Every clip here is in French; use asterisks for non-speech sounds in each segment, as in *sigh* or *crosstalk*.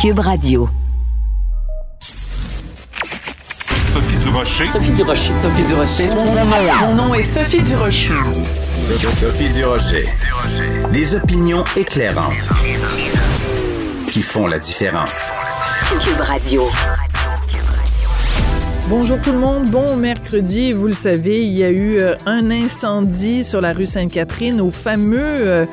Cube Radio. Sophie Durocher. Sophie Durocher. Sophie Durocher. Mon nom est Sophie Durocher. Sophie Durocher. Des opinions éclairantes qui font la différence. Cube Radio. Bonjour tout le monde, bon mercredi. Vous le savez, il y a eu euh, un incendie sur la rue Sainte-Catherine au fameux euh,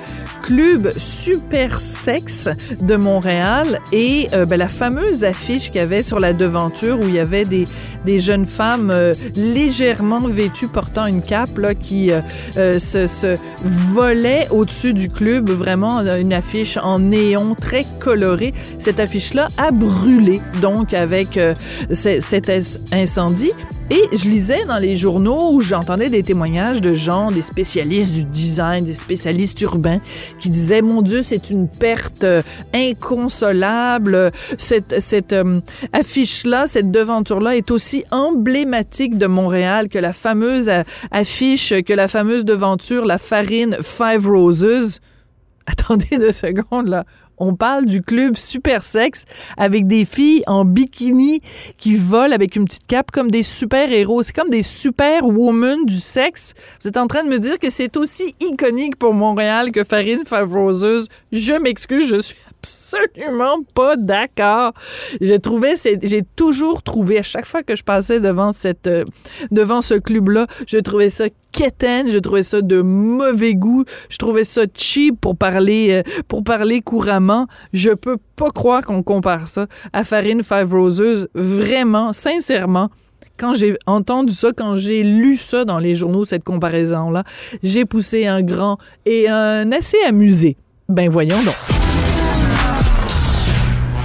club Super Sexe de Montréal et euh, ben, la fameuse affiche qu'il y avait sur la devanture où il y avait des, des jeunes femmes légèrement vêtues portant une cape là, qui se, se volaient au-dessus du club, vraiment une affiche en néon très colorée. Cette affiche-là a brûlé donc avec cet incendie. Et je lisais dans les journaux où j'entendais des témoignages de gens, des spécialistes du design, des spécialistes urbains, qui disaient, mon Dieu, c'est une perte euh, inconsolable. Cette, cette euh, affiche-là, cette devanture-là est aussi emblématique de Montréal que la fameuse euh, affiche, que la fameuse devanture, la farine Five Roses. *laughs* Attendez deux secondes, là on parle du club super sexe avec des filles en bikini qui volent avec une petite cape comme des super-héros. C'est comme des super-women du sexe. Vous êtes en train de me dire que c'est aussi iconique pour Montréal que Farine Five Roses. Je m'excuse, je suis absolument pas d'accord. J'ai trouvé, j'ai toujours trouvé à chaque fois que je passais devant cette, euh, devant ce club-là, je trouvais ça quétaine, je trouvais ça de mauvais goût, je trouvais ça cheap pour parler, euh, pour parler couramment. Je peux pas croire qu'on compare ça à Farine Five Roses. Vraiment, sincèrement, quand j'ai entendu ça, quand j'ai lu ça dans les journaux, cette comparaison-là, j'ai poussé un grand et un assez amusé. Ben voyons donc.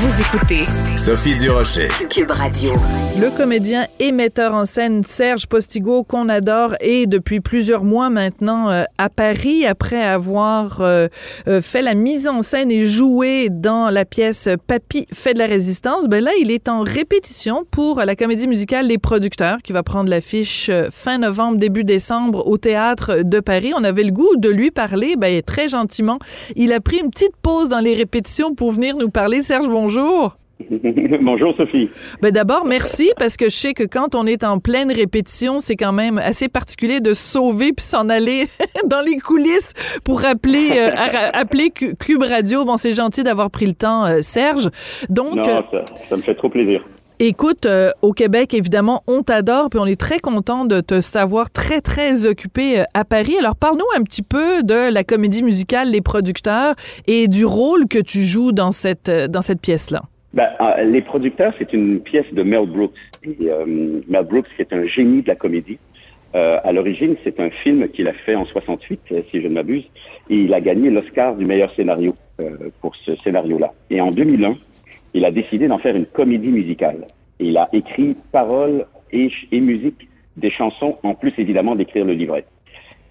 Vous écoutez Sophie Durocher. Cube Radio. Le comédien et metteur en scène Serge Postigo, qu'on adore, est depuis plusieurs mois maintenant euh, à Paris après avoir euh, euh, fait la mise en scène et joué dans la pièce Papy fait de la résistance. Ben là, il est en répétition pour la comédie musicale Les Producteurs qui va prendre l'affiche fin novembre, début décembre au théâtre de Paris. On avait le goût de lui parler, ben très gentiment. Il a pris une petite pause dans les répétitions pour venir nous parler. Serge, bonjour. *laughs* Bonjour Sophie. Ben d'abord merci parce que je sais que quand on est en pleine répétition, c'est quand même assez particulier de sauver puis s'en aller *laughs* dans les coulisses pour appeler euh, appeler Cube Radio. Bon, c'est gentil d'avoir pris le temps euh, Serge. Donc non, ça, ça, me fait trop plaisir. Écoute, euh, au Québec, évidemment, on t'adore, puis on est très content de te savoir très, très occupé à Paris. Alors, parle-nous un petit peu de la comédie musicale Les Producteurs et du rôle que tu joues dans cette, dans cette pièce-là. Ben, euh, les producteurs, c'est une pièce de Mel Brooks. Euh, Mel Brooks, c'est un génie de la comédie. Euh, à l'origine, c'est un film qu'il a fait en 68, si je ne m'abuse, et il a gagné l'Oscar du meilleur scénario pour ce scénario-là. Et en 2001, il a décidé d'en faire une comédie musicale. Il a écrit paroles et, et musique des chansons, en plus évidemment d'écrire le livret.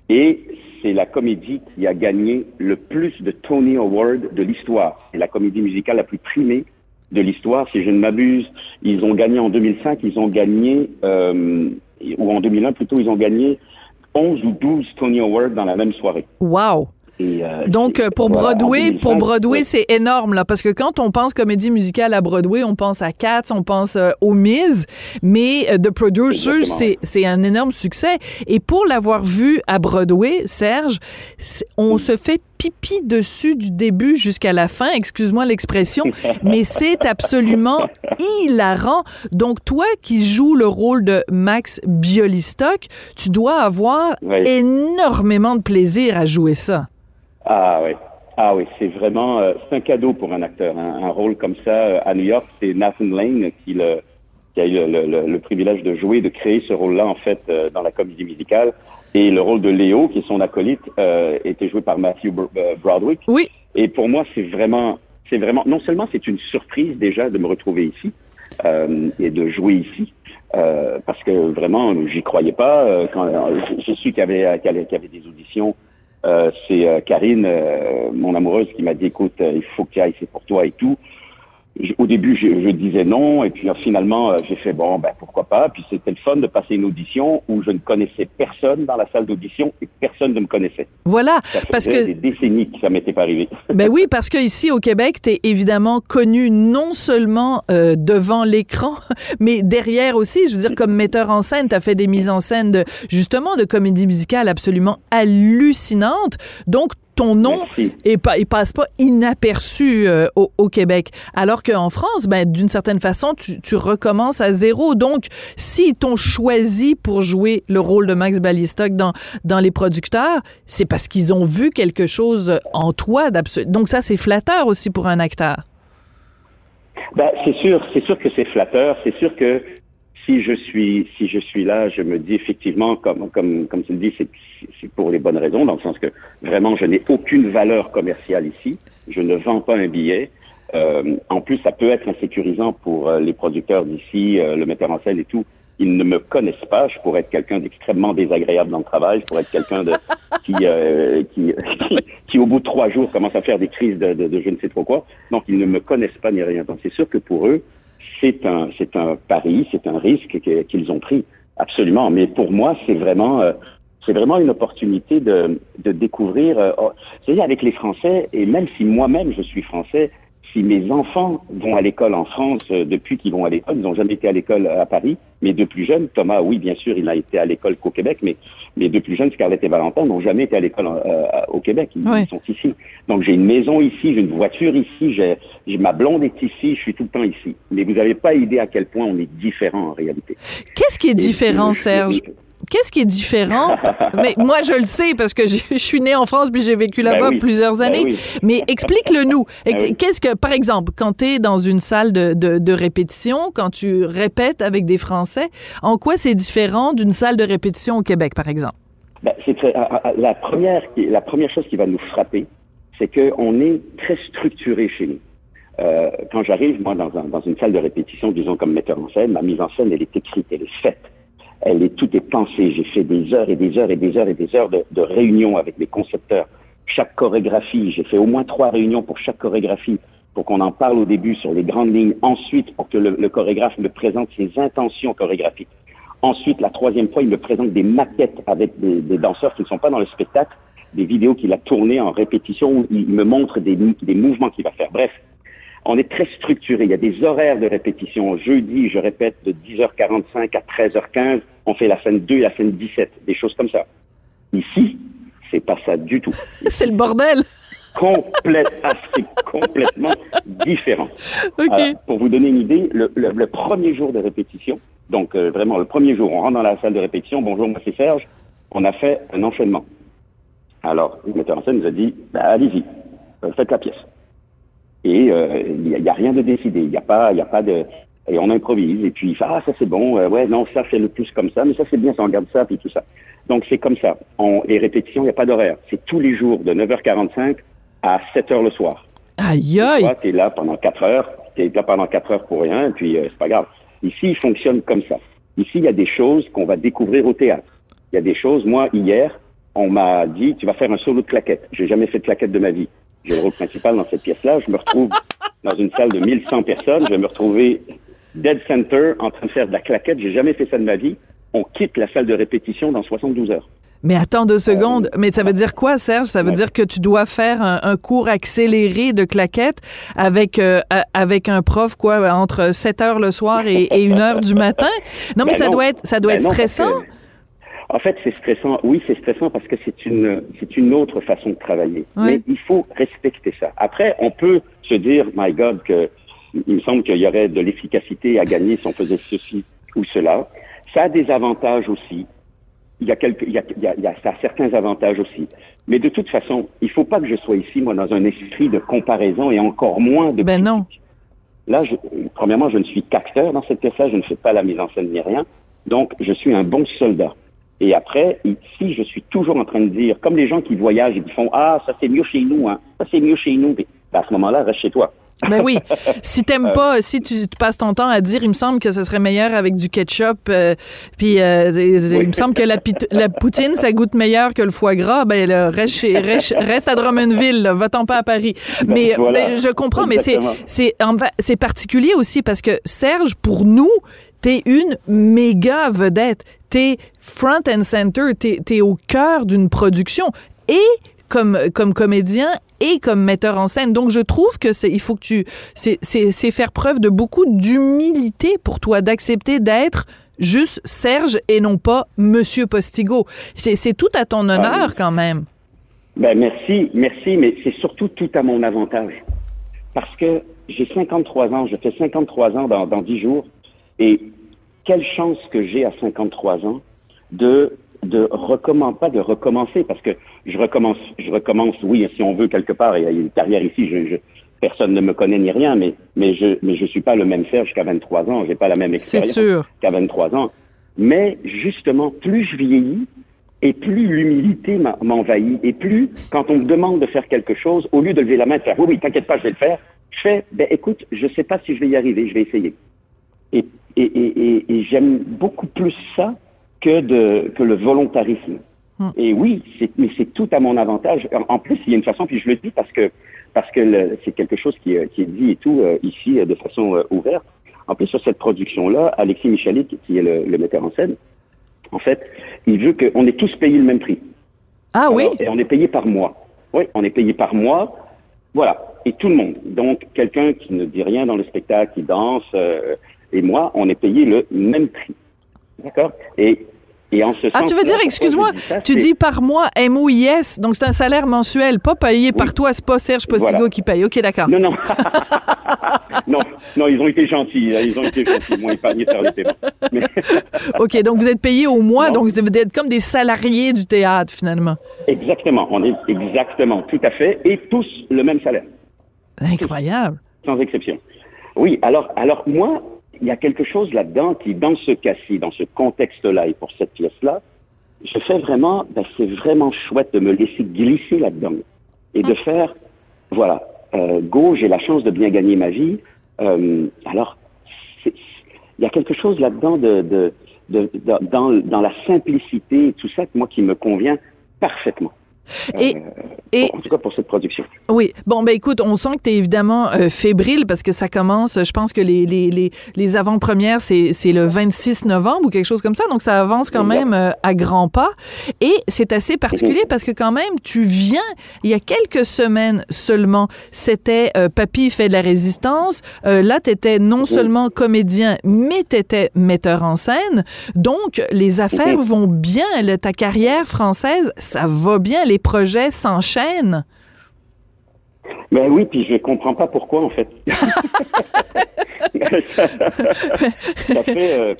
Et c'est la comédie qui a gagné le plus de Tony Award de l'histoire. C'est la comédie musicale la plus primée de l'histoire. Si je ne m'abuse, ils ont gagné en 2005, ils ont gagné, euh, ou en 2001 plutôt, ils ont gagné 11 ou 12 Tony Awards dans la même soirée. Wow! Euh, Donc pour Broadway, pour Broadway, c'est énorme là parce que quand on pense comédie musicale à Broadway, on pense à Cats, on pense euh, aux Miz, mais The Producers c'est c'est un énorme succès et pour l'avoir vu à Broadway, Serge, on se fait pipi dessus du début jusqu'à la fin, excuse-moi l'expression, *laughs* mais c'est absolument hilarant. Donc toi qui joues le rôle de Max Biolistock, tu dois avoir énormément de plaisir à jouer ça. Ah oui. Ah oui, c'est vraiment euh, c'est un cadeau pour un acteur. Hein. Un rôle comme ça euh, à New York, c'est Nathan Lane qui, le, qui a eu le, le, privilège de jouer, de créer ce rôle-là en fait euh, dans la comédie musicale. Et le rôle de Léo, qui est son acolyte, était joué par Matthew Broderick. Oui. Et pour moi, c'est vraiment, c'est vraiment, non seulement c'est une surprise déjà de me retrouver ici et de jouer ici, parce que vraiment, j'y croyais pas. quand je, suis qu'il y avait, qu'il y avait des auditions euh, c'est euh, Karine, euh, mon amoureuse, qui m'a dit, écoute, il faut que tu ailles, c'est pour toi et tout. Au début, je, je disais non, et puis euh, finalement, euh, j'ai fait bon, ben pourquoi pas. Puis c'était le fun de passer une audition où je ne connaissais personne dans la salle d'audition et personne ne me connaissait. Voilà, Ça parce que des décennies que ça m'était pas arrivé. *laughs* Ben oui, parce que ici au Québec, tu es évidemment connu non seulement euh, devant l'écran, *laughs* mais derrière aussi. Je veux dire, comme metteur en scène, tu as fait des mises en scène de justement de comédie musicale absolument hallucinantes. Donc ton nom et pas, il passe pas inaperçu euh, au, au Québec. Alors qu'en France, ben, d'une certaine façon, tu, tu recommences à zéro. Donc, s'ils t'ont choisi pour jouer le rôle de Max Ballistock dans, dans Les Producteurs, c'est parce qu'ils ont vu quelque chose en toi d'absolu. Donc, ça, c'est flatteur aussi pour un acteur. Ben, c'est sûr, c'est sûr que c'est flatteur. C'est sûr que si je suis, si je suis là, je me dis effectivement, comme, comme, comme tu le dis, c'est, c'est pour les bonnes raisons, dans le sens que vraiment, je n'ai aucune valeur commerciale ici. Je ne vends pas un billet. Euh, en plus, ça peut être insécurisant pour euh, les producteurs d'ici, euh, le metteur en scène et tout. Ils ne me connaissent pas. Je pourrais être quelqu'un d'extrêmement désagréable dans le travail. Je pourrais être quelqu'un de *laughs* qui, euh, qui, qui, qui, au bout de trois jours, commence à faire des crises de, de, de je ne sais trop quoi. Donc, ils ne me connaissent pas ni rien. Donc, c'est sûr que pour eux, c'est un, c'est un pari, c'est un risque que- qu'ils ont pris. Absolument. Mais pour moi, c'est vraiment, euh, c'est vraiment une opportunité de, de découvrir. Euh, oh, c'est-à-dire avec les Français, et même si moi-même je suis français, si mes enfants vont à l'école en France euh, depuis qu'ils vont à l'école, ils n'ont jamais été à l'école à Paris, mais de plus jeunes, Thomas, oui, bien sûr, il n'a été à l'école qu'au Québec, mais, mais de plus jeunes, Scarlett et Valentin n'ont jamais été à l'école euh, au Québec. Ils, sont ici. Donc j'ai une maison ici, j'ai une voiture ici, j'ai, j'ai- ma blonde est ici, je suis tout le temps ici. Mais vous n'avez pas idée à quel point on est différent en réalité. Qu'est-ce qui est différent, et- Serge? Qu'est-ce qui est différent? Mais moi, je le sais parce que je je suis né en France puis j'ai vécu Ben là-bas oui. plusieurs Ben années. oui. Mais explique-le nous. Ben. Qu'est-ce que, par exemple, quand tu es dans une salle de, de, de répétition, quand tu répètes avec des Français, en quoi c'est différent d'une salle de répétition au Québec, par exemple? Ben, très- ah, ah, la première, la première chose qui va nous frapper, c'est qu'on est très structuré chez nous. Euh, quand j'arrive, moi, dans, un- dans une salle de répétition, disons comme metteur en scène, ma mise en scène, elle est écrite, elle est faite. Elle est, tout est pensé. J'ai fait des heures et des heures et des heures et des heures de, réunions avec les concepteurs. Chaque chorégraphie, j'ai fait au moins trois réunions pour chaque chorégraphie, pour qu'on en parle au début sur les grandes lignes. Ensuite, pour que le, chorégraphe me présente ses intentions chorégraphiques. Ensuite, la troisième fois, il me présente des maquettes avec des, danseurs qui ne sont pas dans le spectacle, des vidéos qu'il a tournées en répétition où il me montre des mouvements qu'il va faire. Bref, on est très structuré. Il y a des horaires de répétition. Jeudi, je répète de 10h45 à 13h15. On fait la scène 2 et la scène 17. Des choses comme ça. Ici, c'est pas ça du tout. *laughs* C'est le bordel. Complète, ah, complètement différent. *laughs* Alors, pour vous donner une idée, le, le- le premier jour de répétition, donc euh, vraiment le premier jour, on rentre dans la salle de répétition, bonjour, moi c'est Serge, on a fait un enchaînement. Alors, le metteur en scène nous a dit, bah, allez-y, euh, faites la pièce. Et euh, il n'y a, il y a rien de décidé, il n'y a pas, il y a pas de, et on improvise. Et puis ah ça c'est bon, euh, ouais non ça fait le plus comme ça, mais ça c'est bien, ça on garde ça puis tout ça. Donc c'est comme ça. On, les répétitions, il n'y a pas d'horaire. C'est tous les jours de 9h45 à 7h le soir. Aïe, aïe. Toi, t'es là pendant quatre heures, t'es là pendant quatre heures pour rien, et puis euh, c'est pas grave. Ici, il fonctionne comme ça. Ici, il y a des choses qu'on va découvrir au théâtre. Il y a des choses, moi, hier, on m'a dit, tu vas faire un solo de claquette. J'ai jamais fait de claquette de ma vie. J'ai le rôle principal dans cette pièce-là. Je me retrouve dans une salle de 1100 personnes. Je vais me retrouver dead center en train de faire de la claquette. J'ai jamais fait ça de ma vie. On quitte la salle de répétition dans 72 heures. Mais attends deux secondes. Mais ça veut dire quoi, Serge? Ça veut Ouais. dire que tu dois faire un, un cours accéléré de claquettes avec, euh, avec un prof, quoi, entre 7 heures le soir et, et 1 heure du matin? Non, mais Ben ça non. doit être, ça doit Ben être stressant. En fait, c'est stressant. Oui, c'est stressant parce que c'est une, c'est une autre façon de travailler. Oui. Mais il faut respecter ça. Après, on peut se dire, my God, que il me semble qu'il y aurait de l'efficacité à gagner si on faisait ceci ou cela. Ça a des avantages aussi. Il y a quelques, il y a, il y a, il y a- ça a certains avantages aussi. Mais de toute façon, il faut pas que je sois ici, moi, dans un esprit de comparaison et encore moins de Ben non. Là, je, premièrement, je ne suis qu'acteur dans cette pièce-là, je ne fais pas la mise en scène ni rien. Donc, je suis un bon soldat. Et après, ici, je suis toujours en train de dire, comme les gens qui voyagent et qui font Ah, ça c'est mieux chez nous, hein, ça c'est mieux chez nous. Ben, à ce moment-là, reste chez toi. *laughs* Ben oui. Si t'aimes pas, si tu, passes ton temps à dire, il me semble que ce serait meilleur avec du ketchup, euh, puis euh, il me semble que la, la, poutine, ça goûte meilleur que le foie gras, ben là, reste, chez, reste, à Drummondville, va-t'en pas à Paris. Ben, mais, ben, je comprends, mais c'est c'est c'est particulier aussi parce que Serge, pour nous, t'es une méga vedette. T'es front and center, t'es es au cœur d'une production. Et comme, comme comédien et comme metteur en scène. Donc, je trouve que c'est, il faut que tu, c'est, faire preuve de beaucoup d'humilité pour toi, d'accepter d'être juste Serge et non pas Monsieur Postigo. C'est, tout à ton honneur quand même. Ben, merci, merci, mais c'est surtout tout à mon avantage. Parce que j'ai 53 ans, je fais 53 ans dans, dans 10 jours, et quelle chance que j'ai à 53 ans de de recommencer, pas de recommencer, parce que je recommence, je recommence, oui, si on veut quelque part, il y a une carrière ici, je, personne ne me connaît ni rien, mais, mais je, mais je suis pas le même Serge qu'à 23 ans, j'ai pas la même expérience qu'à 23 ans. Mais justement, plus je vieillis, et plus l'humilité m'envahit, et plus, quand on me demande de faire quelque chose, au lieu de lever la main et de faire, oui, oui, t'inquiète pas, je vais le faire, je fais, ben écoute, je sais pas si je vais y arriver, je vais essayer. Et, et, et, et j'aime beaucoup plus ça que, de, que le volontarisme. Hmm. Et oui, mais c'est tout à mon avantage. En, plus, il y a une façon, puis je le dis parce que parce que c'est quelque chose qui, qui, est dit et tout euh, ici euh, de façon euh, ouverte. En plus, sur cette production-là, Alexis Michalik, qui est le, le, metteur en scène, en fait, il veut qu'on ait tous payé le même prix. Ah oui? Et on est payé par mois. Oui, on est payé par mois. Voilà. Et tout le monde. Donc, quelqu'un qui ne dit rien dans le spectacle, qui danse, et moi, on est payé le même prix. D'accord? Et et en ce ah, tu veux dire, excuse-moi, tu dis par mois MOIS, donc c'est un salaire mensuel, pas payé par toi, c'est pas Serge Postigo qui paye. OK, d'accord. Non, non. *laughs* non, non, ils ont été gentils, ils ont été gentils, ils m'ont épargné faire le paiement. *laughs* OK, donc vous êtes payé au mois, donc vous êtes comme des salariés du théâtre, finalement. Exactement, on est exactement, tout à fait, et tous le même salaire. Incroyable. sans exception. Oui, alors, alors moi, il y a quelque chose là-dedans qui, dans ce cas-ci, dans ce contexte-là et pour cette pièce-là, je fais vraiment, ben, c'est vraiment chouette de me laisser glisser là-dedans et de faire, voilà, euh, go, j'ai la chance de bien gagner ma vie. Euh, alors, il y a quelque chose là-dedans de, de, de, dans, dans la simplicité et tout ça, moi, qui me convient parfaitement. Et, euh, et, en tout cas pour cette production. Oui. Bon, ben écoute, on sent que tu es évidemment euh, fébrile parce que ça commence, je pense que les, les, les, les avant-premières, c'est, c'est le 26 novembre ou quelque chose comme ça. Donc, ça avance quand même euh, à grands pas. Et c'est assez particulier parce que quand même, tu viens, il y a quelques semaines seulement, c'était Papy fait de la résistance. là, tu étais non seulement comédien, mais tu étais metteur en scène. Donc, les affaires vont bien. ta carrière française, ça va bien. Les projets s'enchaînent? Ben oui, puis je comprends pas pourquoi en fait. *laughs* Euh,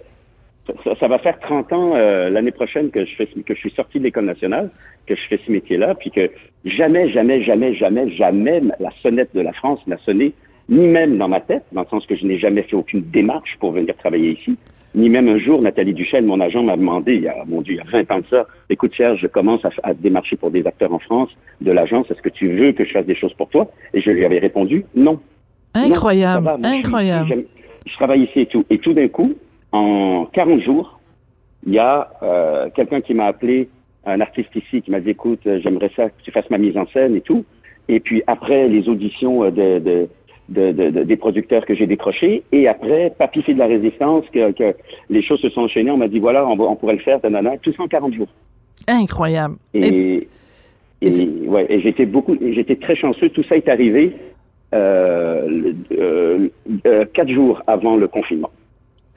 ça, va faire 30 ans euh, l'année prochaine que je fais que je suis sorti de l'école nationale, que je fais ce métier-là, puis que jamais, jamais, jamais, jamais, jamais la sonnette de la France n'a sonné, ni même dans ma tête, dans le sens que je n'ai jamais fait aucune démarche pour venir travailler ici ni même un jour, Nathalie Duchel, mon agent, m'a demandé, il y a, mon Dieu, il y a 20 ans de ça, écoute Serge, je commence à, démarcher pour des acteurs en France de l'agence, est-ce que tu veux que je fasse des choses pour toi? Et je lui avais répondu, non. Incroyable, incroyable. Je, travaille ici et tout. Et tout d'un coup, en 40 jours, il y a euh, quelqu'un qui m'a appelé, un artiste ici, qui m'a dit, écoute, j'aimerais ça que tu fasses ma mise en scène et tout. Et puis après les auditions de, de, de, des producteurs que j'ai décrochés. Et après, Papy fait de la résistance, que, que les choses se sont enchaînées. On m'a dit, voilà, on, on pourrait le faire, nanana, tout ça en 40 jours. Incroyable. Et, et, ouais, et j'étais beaucoup, j'étais très chanceux. Tout ça est arrivé euh, euh, euh, quatre jours avant le confinement.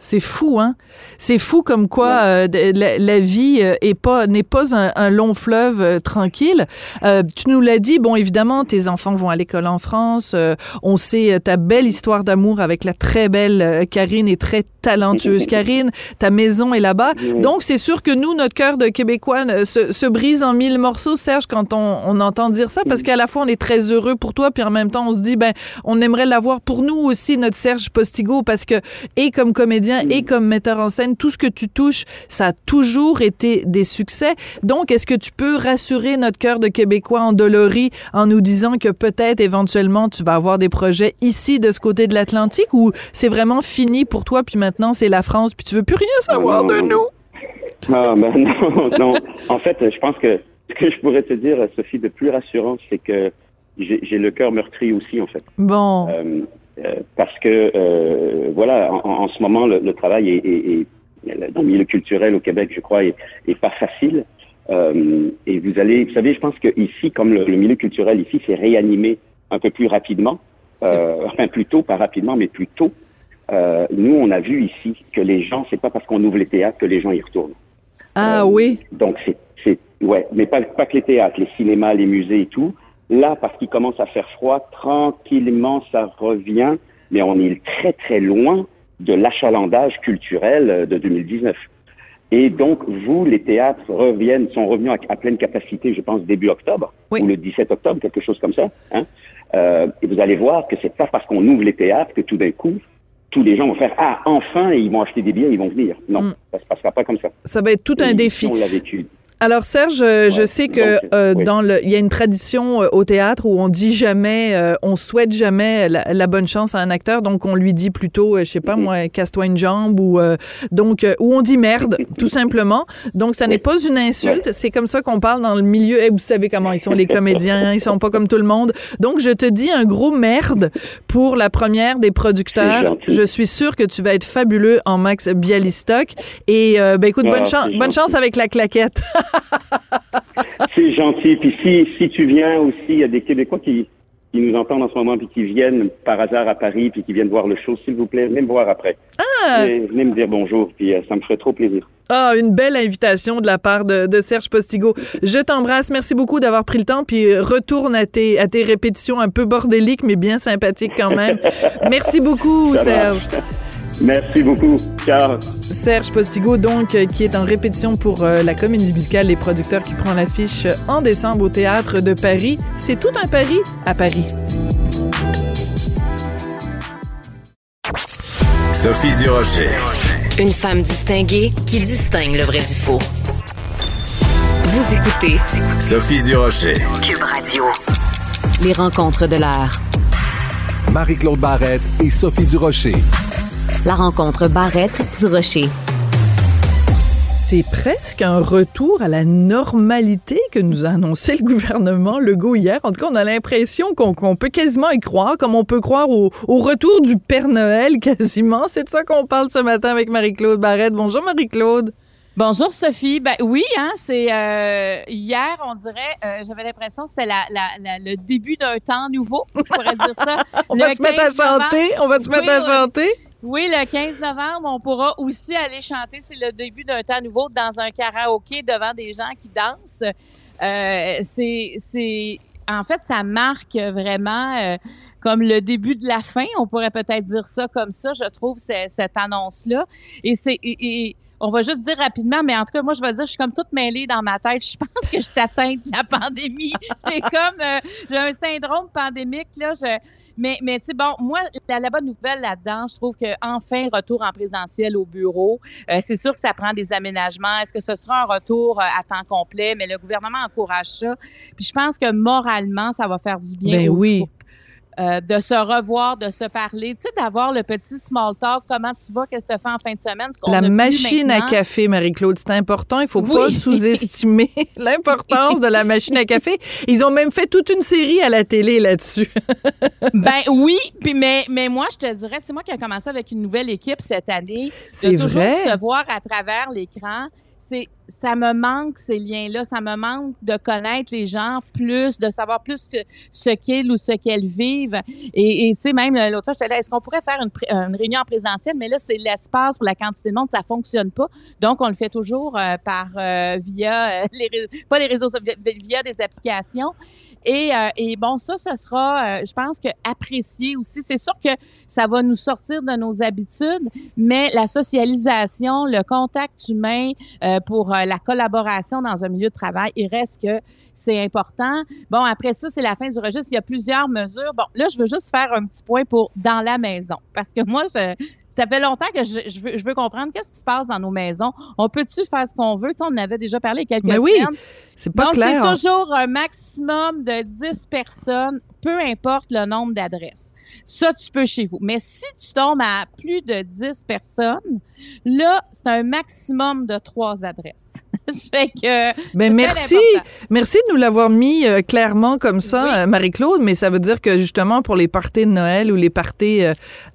C'est fou, hein? C'est fou comme quoi euh, la, vie euh, est pas n'est pas un, long fleuve euh, tranquille. tu nous l'as dit, bon, évidemment, tes enfants vont à l'école en France. on sait ta belle histoire d'amour avec la très belle Karine et très talentueuse *laughs* Karine. Ta maison est là-bas. Donc, c'est sûr que nous, notre cœur de Québécois se, se, brise en mille morceaux, Serge, quand on, on entend dire ça, parce qu'à la fois, on est très heureux pour toi, puis en même temps, on se dit, ben, on aimerait l'avoir pour nous aussi, notre Serge Postigo, parce que, et comme comédien, comédien et comme metteur en scène, tout ce que tu touches, ça a toujours été des succès. Donc, est-ce que tu peux rassurer notre cœur de Québécois endolori en nous disant que peut-être éventuellement tu vas avoir des projets ici de ce côté de l'Atlantique ou c'est vraiment fini pour toi puis maintenant c'est la France puis tu veux plus rien savoir de nous? Ah, ben non, *laughs* non. En fait, je pense que ce que je pourrais te dire, Sophie, de plus rassurant, c'est que j'ai le cœur meurtri aussi, en fait. Bon. Euh, euh, parce que, euh, voilà, en, en, ce moment, le, le travail est, est, est, dans le milieu culturel au Québec, je crois, est, est pas facile. Euh, et vous allez, vous savez, je pense que ici, comme le, le milieu culturel ici, s'est réanimé un peu plus rapidement, euh, enfin plus tôt, pas rapidement, mais plus tôt. Euh, nous, on a vu ici que les gens, c'est pas parce qu'on ouvre les théâtres que les gens y retournent. Ah oui. Donc c'est, c'est, ouais, mais pas, pas que les théâtres, les cinémas, les musées et tout. Là, parce qu'il commence à faire froid, tranquillement, ça revient, mais on est très, très loin de l'achalandage culturel de 2019. Et donc, vous, les théâtres reviennent, sont revenus à, à pleine capacité, je pense, début octobre, oui. ou le 17 octobre, quelque chose comme ça. Hein? Euh, et vous allez voir que c'est pas parce qu'on ouvre les théâtres que tout d'un coup, tous les gens vont faire Ah, enfin, et ils vont acheter des billets, ils vont venir. Non, mm. ça se passera pas comme ça. Ça va être tout un défi. On l'a vécu. Alors Serge, ouais, je sais que euh, oui. dans le, il y a une tradition euh, au théâtre où on dit jamais, euh, on souhaite jamais la, la, bonne chance à un acteur, donc on lui dit plutôt, je sais pas mm -hmm. moi, casse-toi une jambe ou donc où on dit merde, *laughs* tout simplement. Donc ça n'est pas une insulte, c'est comme ça qu'on parle dans le milieu. Et vous savez comment ils sont les comédiens, ils sont pas comme tout le monde. Donc je te dis un gros merde pour la première des producteurs. Je suis sûre que tu vas être fabuleux en Max Bialystock et ben écoute, bonne Ah, chance, bonne chance avec la claquette. *laughs* *laughs* c'est gentil. Puis si, si tu viens aussi, il y a des Québécois qui, qui nous entendent en ce moment puis qui viennent par hasard à Paris puis qui viennent voir le show, s'il vous plaît, venez me voir après. Ah! Venez, venez me dire bonjour, puis euh, ça me ferait trop plaisir. Ah, une belle invitation de la part de, de Serge Postigo. Je t'embrasse. Merci beaucoup d'avoir pris le temps. Puis retourne à tes, à tes répétitions un peu bordéliques, mais bien sympathiques quand même. *laughs* Merci beaucoup, Serge. Merci beaucoup. Ciao. Serge Postigo, donc, euh, qui est en répétition pour euh, la comédie musicale Les Producteurs qui prend l'affiche en décembre au Théâtre de Paris. C'est tout un pari à Paris. Sophie Durocher. Une femme distinguée qui distingue le vrai du faux. Vous écoutez Sophie Durocher. Cube Radio. Les rencontres de l'heure. Marie-Claude Barrette et Sophie Durocher. La rencontre Barrette du Rocher. C'est presque un retour à la normalité que nous a annoncé le gouvernement Legault hier. En tout cas, on a l'impression qu'on qu peut quasiment y croire, comme on peut croire au, au retour du Père Noël *laughs* quasiment. C'est de ça qu'on parle ce matin avec Marie-Claude Barrette. Bonjour Marie-Claude. Bonjour Sophie. Ben oui, hein, c'est euh, hier, on dirait, euh, j'avais l'impression que c'était la, la, la, le début d'un temps nouveau, je pourrais dire ça. *laughs* on va se mettre à chanter, on va se mettre à chanter. Oui, le 15 novembre, on pourra aussi aller chanter. C'est le début d'un temps nouveau dans un karaoké devant des gens qui dansent. Euh, c'est, en fait, ça marque vraiment euh, comme le début de la fin. On pourrait peut-être dire ça comme ça. Je trouve cette annonce-là. Et c'est, on va juste dire rapidement, mais en tout cas, moi, je vais dire, je suis comme toute mêlée dans ma tête. Je pense que je suis atteinte de la pandémie. *laughs* J'ai comme, euh, j'ai un syndrome pandémique, là. Je, mais, mais tu sais, bon, moi, la, la bonne nouvelle là-dedans, je trouve que enfin retour en présentiel au bureau. Euh, c'est sûr que ça prend des aménagements. Est-ce que ce sera un retour euh, à temps complet? Mais le gouvernement encourage ça. Puis je pense que moralement, ça va faire du bien. Ben oui. Euh, de se revoir, de se parler, tu sais, d'avoir le petit small talk, comment tu vas, qu'est-ce que tu fais en fin de semaine. La machine à café, Marie-Claude, c'est important. Il faut oui. pas sous-estimer *laughs* *laughs* l'importance de la machine à café. Ils ont même fait toute une série à la télé là-dessus. *laughs* ben oui, puis mais, mais moi, je te dirais, c'est moi qui ai commencé avec une nouvelle équipe cette année. C'est toujours vrai. se voir à travers l'écran. C'est ça me manque ces liens-là, ça me manque de connaître les gens plus, de savoir plus que ce qu'ils ou ce qu'elles vivent. Et tu sais, même l'autre fois, j'étais là, est-ce qu'on pourrait faire une, une, réunion en présentiel? Mais là, c'est l'espace pour la quantité de monde, ça fonctionne pas. Donc, on le fait toujours euh, par euh, via euh, *laughs* les pas les réseaux via des applications. Et, euh, et bon, ça, ce sera, euh, je pense que apprécié aussi. C'est sûr que ça va nous sortir de nos habitudes, mais la socialisation, le contact humain euh, pour la collaboration dans un milieu de travail, il reste que c'est important. Bon, après ça, c'est la fin du registre. Il y a plusieurs mesures. Bon, là, je veux juste faire un petit point pour dans la maison, parce que moi, je ça fait longtemps que je, je veux, je veux comprendre qu'est-ce qui se passe dans nos maisons. On peut-tu faire ce qu'on veut? Tu sais, on en avait déjà parlé il y a quelques Mais oui, c'est pas Donc, clair. c'est toujours un maximum de 10 personnes, peu importe le nombre d'adresses. Ça, tu peux chez vous. Mais si tu tombes à plus de 10 personnes, là, c'est un maximum de 3 adresses. *laughs* ça fait que... Ben c'est merci, merci de nous l'avoir mis euh, clairement comme ça, Oui. euh, Marie-Claude. Mais ça veut dire que justement pour les parties de Noël ou les parties euh,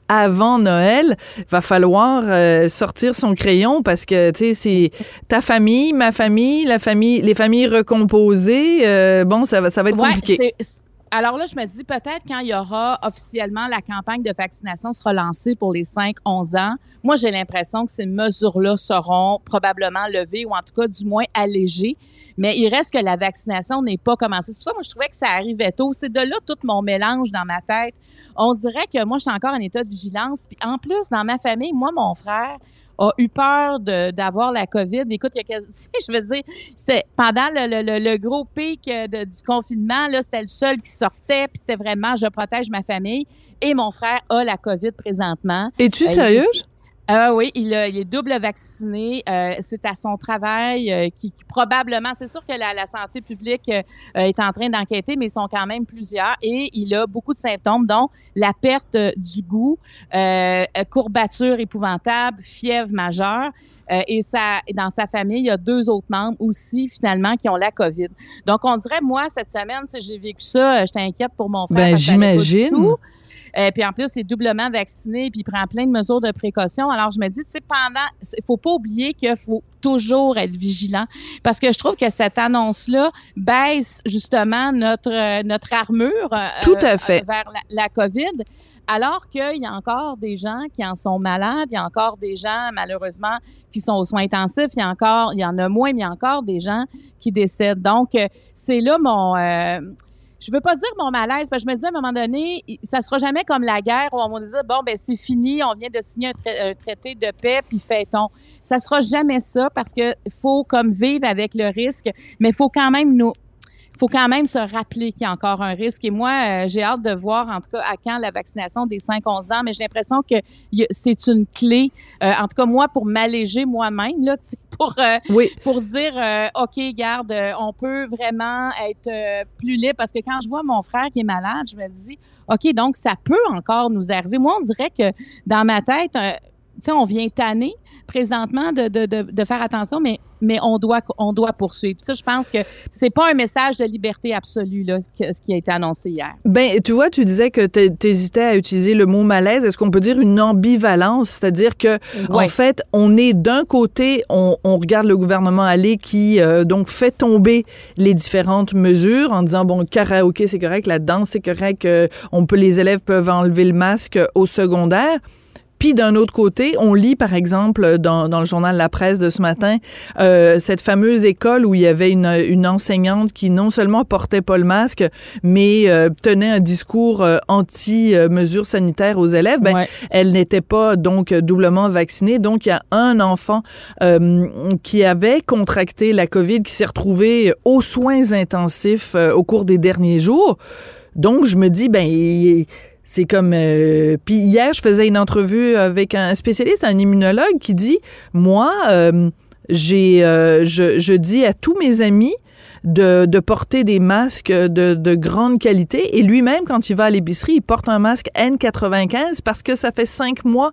avant Noël, va falloir euh, sortir son crayon parce que tu sais c'est ta famille, ma famille, la famille, les familles recomposées. euh, bon, ça va, ça va être Ouais, compliqué. c'est- alors là, je me dis peut-être quand il y aura officiellement la campagne de vaccination sera lancée pour les 5-11 ans, moi j'ai l'impression que ces mesures-là seront probablement levées ou en tout cas du moins allégées. Mais il reste que la vaccination n'est pas commencée. C'est pour ça que je trouvais que ça arrivait tôt. C'est de là tout mon mélange dans ma tête. On dirait que moi je suis encore en état de vigilance. Puis en plus, dans ma famille, moi, mon frère a eu peur de- d'avoir la COVID. Écoute, il y a *laughs* je veux dire, c'est pendant le, le- le- le gros pic euh, de- du confinement, là, c'était le seul qui sortait, puis c'était vraiment je protège ma famille. Et mon frère a la COVID présentement. Es-tu Euh, sérieuse? Ah oui, il, a- il est double vacciné. Euh, c'est à son travail euh, qui, qui probablement, c'est sûr que la, la santé publique euh, est en train d'enquêter, mais ils sont quand même plusieurs. Et il a beaucoup de symptômes, dont la perte euh, du goût, euh, courbature épouvantable, fièvre majeure. Euh, et ça, dans sa famille, il y a deux autres membres aussi, finalement, qui ont la COVID. Donc, on dirait, moi, cette semaine, si j'ai vécu ça, euh, j'étais inquiète pour mon frère. Ben, j'imagine. Euh, puis en plus, il est doublement vacciné, puis il prend plein de mesures de précaution. Alors, je me dis, tu sais, pendant, il faut pas oublier qu'il faut toujours être vigilant, parce que je trouve que cette annonce-là baisse justement notre euh, notre armure euh, Tout à fait. euh, vers la, la COVID, alors qu'il y a encore des gens qui en sont malades, il y a encore des gens malheureusement qui sont aux soins intensifs, il y a encore, il y en a moins, mais il y a encore des gens qui décèdent. Donc, c'est là mon euh, je veux pas dire mon malaise, parce que je me dis à un moment donné, ça sera jamais comme la guerre où on va dire bon ben c'est fini, on vient de signer un, trai- un traité de paix puis fait-on. Ça sera jamais ça parce que faut comme vivre avec le risque, mais faut quand même nous faut quand même se rappeler qu'il y a encore un risque. Et moi, euh, j'ai hâte de voir, en tout cas, à quand la vaccination des 5-11 ans, mais j'ai l'impression que c'est une clé, euh, en tout cas, moi, pour m'alléger moi-même, là, *laughs* pour, euh, Oui. pour dire, euh, OK, garde, on peut vraiment être plus libre. Parce que quand je vois mon frère qui est malade, je me dis, OK, donc ça peut encore nous arriver. Moi, on dirait que dans ma tête, sais, on vient tanner présentement de, de, de, de faire attention, mais, mais on, doit, on doit poursuivre. Puis ça, je pense que c'est pas un message de liberté absolue, là, que- ce qui a été annoncé hier. Ben, tu vois, tu disais que tu hésitais à utiliser le mot malaise. Est-ce qu'on peut dire une ambivalence? C'est-à-dire que, Ouais. en fait, on est d'un côté, on, on regarde le gouvernement aller qui, euh, donc, fait tomber les différentes mesures en disant, bon, karaoké, c'est correct, la danse, c'est correct, euh, on peut, les élèves peuvent enlever le masque au secondaire. Puis d'un autre côté, on lit par exemple dans, dans le journal La Presse de ce matin euh, cette fameuse école où il y avait une, une enseignante qui non seulement portait pas le masque, mais euh, tenait un discours euh, anti-mesures sanitaires aux élèves. Ben, Ouais. elle n'était pas donc doublement vaccinée. Donc il y a un enfant euh, qui avait contracté la COVID qui s'est retrouvé aux soins intensifs euh, au cours des derniers jours. Donc je me dis ben il- c'est comme euh, puis hier je faisais une entrevue avec un spécialiste, un immunologue qui dit moi euh, j'ai euh, je, dis à tous mes amis de, de porter des masques de, de grande qualité et lui-même quand il va à l'épicerie il porte un masque N95 parce que ça fait cinq mois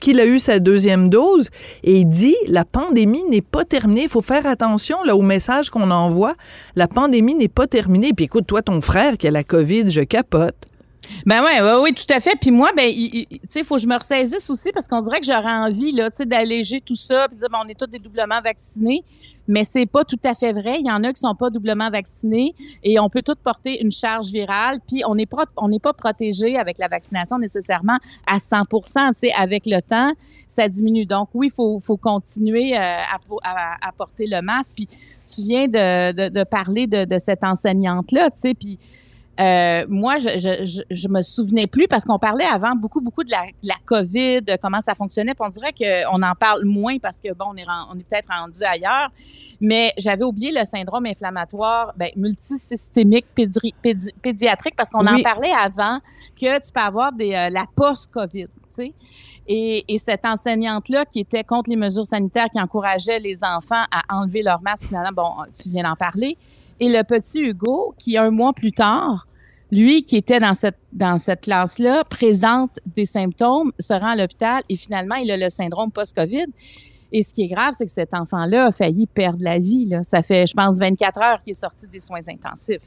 qu'il a eu sa deuxième dose et il dit la pandémie n'est pas terminée. Il faut faire attention là au message qu'on envoie. La pandémie n'est pas terminée. Puis écoute, toi, ton frère qui a la COVID, je capote. Ben ouais, ouais, oui, tout à fait. Puis moi, ben, il- faut que je me ressaisisse aussi parce qu'on dirait que j'aurais envie, là, d'alléger tout ça, puis dire, ben, on est tous des doublement vaccinés. Mais c'est pas tout à fait vrai. Il y en a qui sont pas doublement vaccinés et on peut tous porter une charge virale. Puis on n'est pas, on n'est pas protégé avec la vaccination nécessairement à 100 Tu sais, avec le temps, ça diminue. Donc oui, faut, faut continuer euh, à porter le masque. Puis tu viens de, de, de parler de, de cette enseignante là, tu sais, puis euh, moi, je, je, je, je me souvenais plus parce qu'on parlait avant beaucoup, beaucoup de la, de la COVID, de comment ça fonctionnait. Puis on dirait qu'on en parle moins parce que, bon, on est, on est peut-être rendu ailleurs. Mais j'avais oublié le syndrome inflammatoire ben, multisystémique pédri- pédi- pédiatrique parce qu'on en parlait avant que tu peux avoir des, euh, la post-COVID. Et, et cette enseignante-là qui était contre les mesures sanitaires, qui encourageait les enfants à enlever leur masque, finalement, bon, tu viens d'en parler. Et le petit Hugo, qui un mois plus tard, lui qui était dans cette cette classe-là, présente des symptômes, se rend à l'hôpital et finalement il a le syndrome post-Covid. Et ce qui est grave, c'est que cet enfant-là a failli perdre la vie. Là. Ça fait, je pense, 24 heures qu'il est sorti des soins intensifs.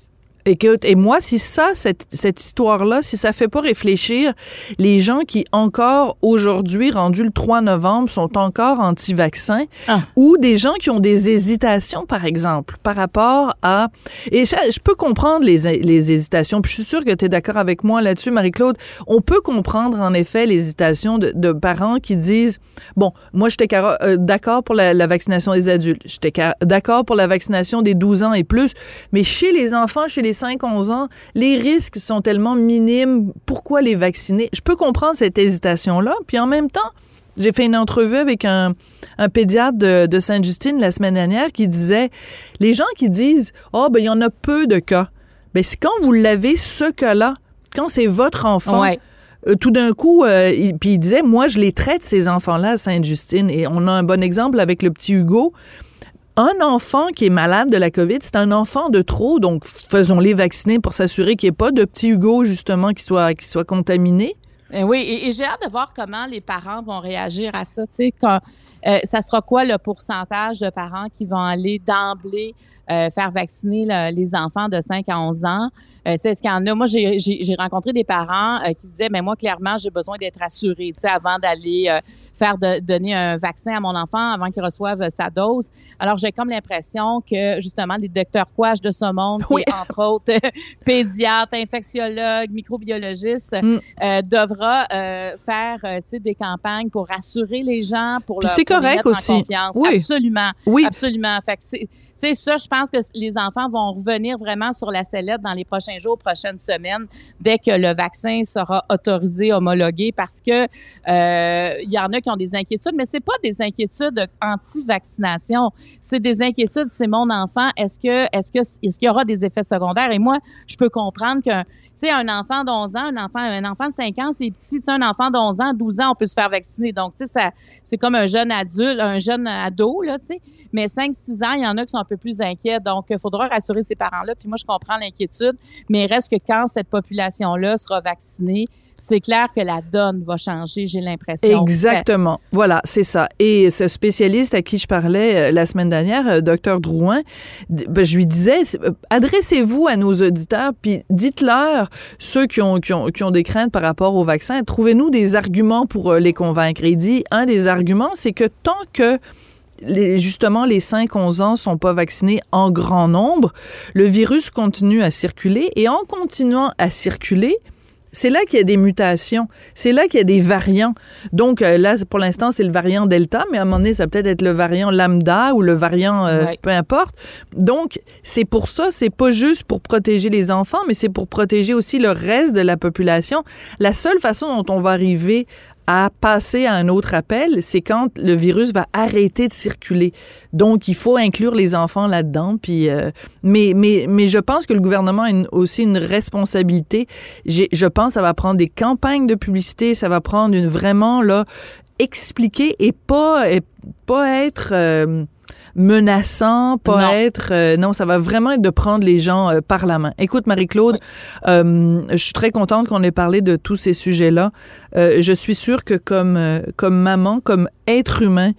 Écoute, et moi, si ça, cette, cette histoire-là, si ça fait pas réfléchir les gens qui encore aujourd'hui, rendus le 3 novembre, sont encore anti-vaccins, Ah. ou des gens qui ont des hésitations, par exemple, par rapport à... Et ça, je peux comprendre les, les hésitations, puis je suis sûre que tu es d'accord avec moi là-dessus, Marie-Claude. On peut comprendre, en effet, l'hésitation de, de parents qui disent, bon, moi, j'étais euh, d'accord pour la, la vaccination des adultes, j'étais d'accord pour la vaccination des 12 ans et plus, mais chez les enfants, chez les 5-11 ans, les risques sont tellement minimes. Pourquoi les vacciner? Je peux comprendre cette hésitation-là. Puis en même temps, j'ai fait une entrevue avec un, un pédiatre de, de Sainte-Justine la semaine dernière qui disait les gens qui disent Oh, ben, il y en a peu de cas. Ben, c'est quand vous l'avez, ce cas-là, quand c'est votre enfant. Ouais. Euh, tout d'un coup, euh, il, puis il disait, moi, je les traite, ces enfants-là, à Sainte-Justine. Et on a un bon exemple avec le petit Hugo. Un enfant qui est malade de la COVID, c'est un enfant de trop, donc faisons-les vacciner pour s'assurer qu'il n'y ait pas de petit Hugo, justement, qui soit, qui contaminé. Eh oui, et, j'ai hâte de voir comment les parents vont réagir à ça. Tu euh, ça sera quoi le pourcentage de parents qui vont aller d'emblée euh, faire vacciner le- les enfants de 5 à 11 ans? Euh, tu sais, est-ce qu'il y en a? Moi, j'ai- rencontré des parents euh, qui disaient, mais moi, clairement, j'ai besoin d'être assuré, tu sais, avant d'aller euh, faire de, donner un vaccin à mon enfant, avant qu'il reçoive sa dose. Alors, j'ai comme l'impression que, justement, les docteurs Quash de ce monde, qui est, *laughs* entre autres, *laughs* pédiatre, infectiologue, microbiologiste, Mm. euh, devra euh, faire euh, tu sais, des campagnes pour rassurer les gens, pour, leur, c'est pour les correct en aussi. confiance. Oui. Absolument. Oui, Absolument. Fait que sais, ça, je pense que les enfants vont revenir vraiment sur la sellette dans les prochains jours, prochaines semaines, dès que le vaccin sera autorisé, homologué, parce que euh, il y en a qui ont des inquiétudes, mais c'est pas des inquiétudes anti-vaccination, c'est des inquiétudes. C'est mon enfant. Est-ce que, est-ce que, est-ce qu'il y aura des effets secondaires? Et moi, je peux comprendre qu'un un enfant d'11 ans, un enfant, un enfant de 5 ans, c'est petit. Un enfant d'11 ans, 12 ans, on peut se faire vacciner. Donc, tu sais, c'est comme un jeune adulte, un jeune ado, là, tu sais. Mais 5-6 ans, il y en a qui sont un peu plus inquiets. Donc, il faudra rassurer ces parents-là. Puis moi, je comprends l'inquiétude. Mais il reste que quand cette population-là sera vaccinée, c'est clair que la donne va changer, j'ai l'impression. Exactement. Voilà, c'est ça. Et ce spécialiste à qui je parlais euh, la semaine dernière, euh, docteur Drouin, ben, je lui disais, euh, adressez-vous à nos auditeurs, puis dites-leur, ceux qui ont, qui, ont, qui ont des craintes par rapport au vaccin, trouvez-nous des arguments pour les convaincre. Et il dit, un des arguments, c'est que tant que justement, les 5-11 ans sont pas vaccinés en grand nombre, le virus continue à circuler et en continuant à circuler, c'est là qu'il y a des mutations. C'est là qu'il y a des variants. Donc euh, là, pour l'instant, c'est le variant Delta, mais à un moment donné, ça peut-être être le variant lambda ou le variant euh, Ouais. peu importe. Donc, c'est pour ça, c'est pas juste pour protéger les enfants, mais c'est pour protéger aussi le reste de la population. La seule façon dont on va arriver à passer à un autre appel, c'est quand le virus va arrêter de circuler. Donc, il faut inclure les enfants là-dedans. Puis, euh, mais, mais, mais je pense que le gouvernement a aussi une responsabilité. Je pense que ça va prendre des campagnes de publicité, ça va prendre une vraiment là expliquer et pas et pas être euh, menaçant, pas Non. être euh, non, ça va vraiment être de prendre les gens euh, par la main. Écoute Marie-Claude, euh, je suis très contente qu'on ait parlé de tous ces sujets-là. Euh, je suis sûre que comme euh, comme maman, comme être humain,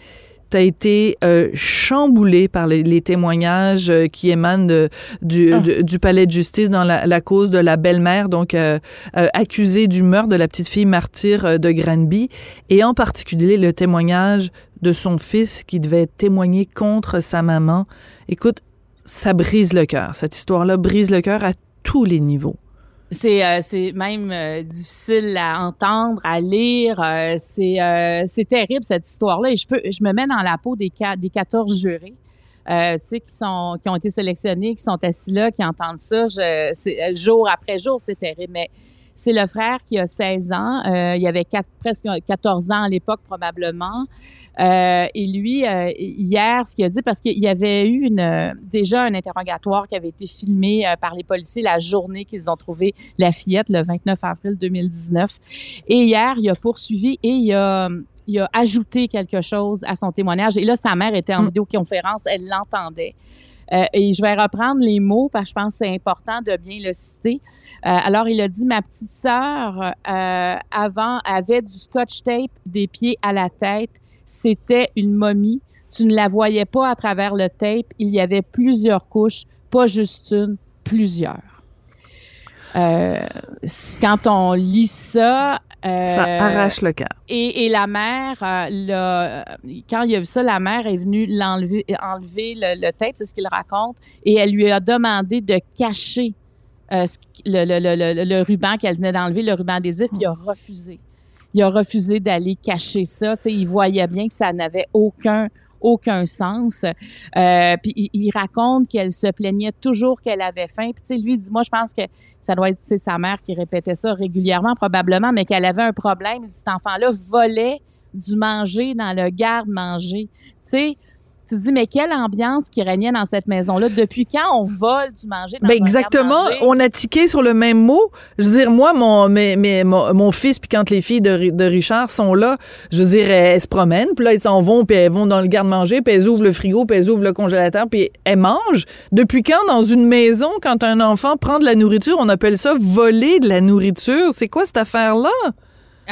tu as été euh, chamboulé par les, les témoignages euh, qui émanent de- du, Ah. du, du palais de justice dans la, la cause de la belle-mère, donc euh, euh, accusée du meurtre de la petite fille martyre euh, de Granby, et en particulier le témoignage de son fils qui devait témoigner contre sa maman. Écoute, ça brise le cœur. Cette histoire-là brise le cœur à tous les niveaux. C'est euh, même euh, difficile à entendre, à lire. euh, c'est euh, c'est terrible cette histoire-là. Et je peux, je me mets dans la peau des des 14 jurés. Euh, qui sont qui ont été sélectionnés, qui sont assis là, qui entendent ça, je, euh, jour après jour, c'est terrible. Mais C'est le frère qui a 16 ans. Euh, il avait quatre, presque 14 ans à l'époque probablement. Euh, et lui, euh, hier, ce qu'il a dit, parce qu'il y avait eu une, déjà un interrogatoire qui avait été filmé euh, par les policiers la journée qu'ils ont trouvé la fillette, le 29 avril 2019. Et hier, il a poursuivi et il a, il a ajouté quelque chose à son témoignage. Et là, sa mère était en vidéoconférence, elle l'entendait. Euh, et je vais reprendre les mots parce que je pense que c'est important de bien le citer. Euh, alors, il a dit, ma petite sœur, euh, avant, avait du scotch tape des pieds à la tête. C'était une momie. Tu ne la voyais pas à travers le tape. Il y avait plusieurs couches, pas juste une, plusieurs. Euh, quand on lit ça, euh, Ça arrache le cœur. et, et la mère, euh, l'a- quand il a vu ça, la mère est venue l'enlever, enlever le, le tape, c'est ce qu'il raconte, et elle lui a demandé de cacher euh, le, le, le, le, le ruban qu'elle venait d'enlever, le ruban adhésif, puis il a refusé. Il a refusé d'aller cacher ça. Tu sais, il voyait bien que ça n'avait aucun aucun sens. Euh, puis il, raconte qu'elle se plaignait toujours qu'elle avait faim. Puis tu sais, lui dit, moi je pense que ça doit être c'est sa mère qui répétait ça régulièrement probablement, mais qu'elle avait un problème. Il dit, cet enfant-là volait du manger dans le garde-manger. Tu sais, tu te dis, mais quelle ambiance qui régnait dans cette maison-là? Depuis quand on vole du manger dans Ben exactement, on a tiqué sur le même mot. Je veux dire, moi, mon, mes- mon, mon fils, puis quand les filles de, de Richard sont là, je veux dire, elles, elles se promènent, puis là, ils s'en vont, puis elles vont dans le garde-manger, puis elles ouvrent le frigo, puis elles ouvrent le congélateur, puis elles mangent. Depuis quand, dans une maison, quand un enfant prend de la nourriture, on appelle ça voler de la nourriture? C'est quoi cette affaire-là?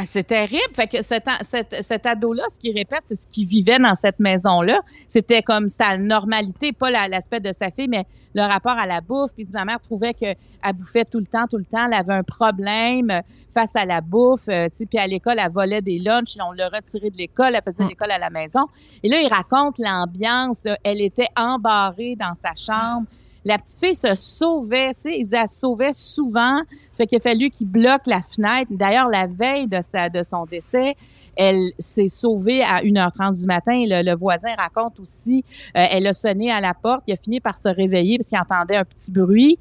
Ah, c'est terrible. Fait que cet, cet, cet ado-là, ce qu'il répète, c'est ce qu'il vivait dans cette maison-là. C'était comme sa normalité, pas la- l'aspect de sa fille, mais le rapport à la bouffe. Puis ma mère trouvait qu'elle bouffait tout le temps, tout le temps. Elle avait un problème face à la bouffe. euh, puis à l'école, elle volait des lunchs. On l'a retirée de l'école. Elle faisait l'école à la maison. Et là, il raconte l'ambiance. Elle était embarrée dans sa chambre. La petite fille se sauvait, tu sais, il dit elle sauvait souvent, ce qui a fallu qu'il bloque la fenêtre. D'ailleurs, la veille de sa de son décès, elle s'est sauvée à 1h30 du matin. Le, voisin raconte aussi, euh, elle a sonné à la porte, il a fini par se réveiller parce qu'il entendait un petit bruit.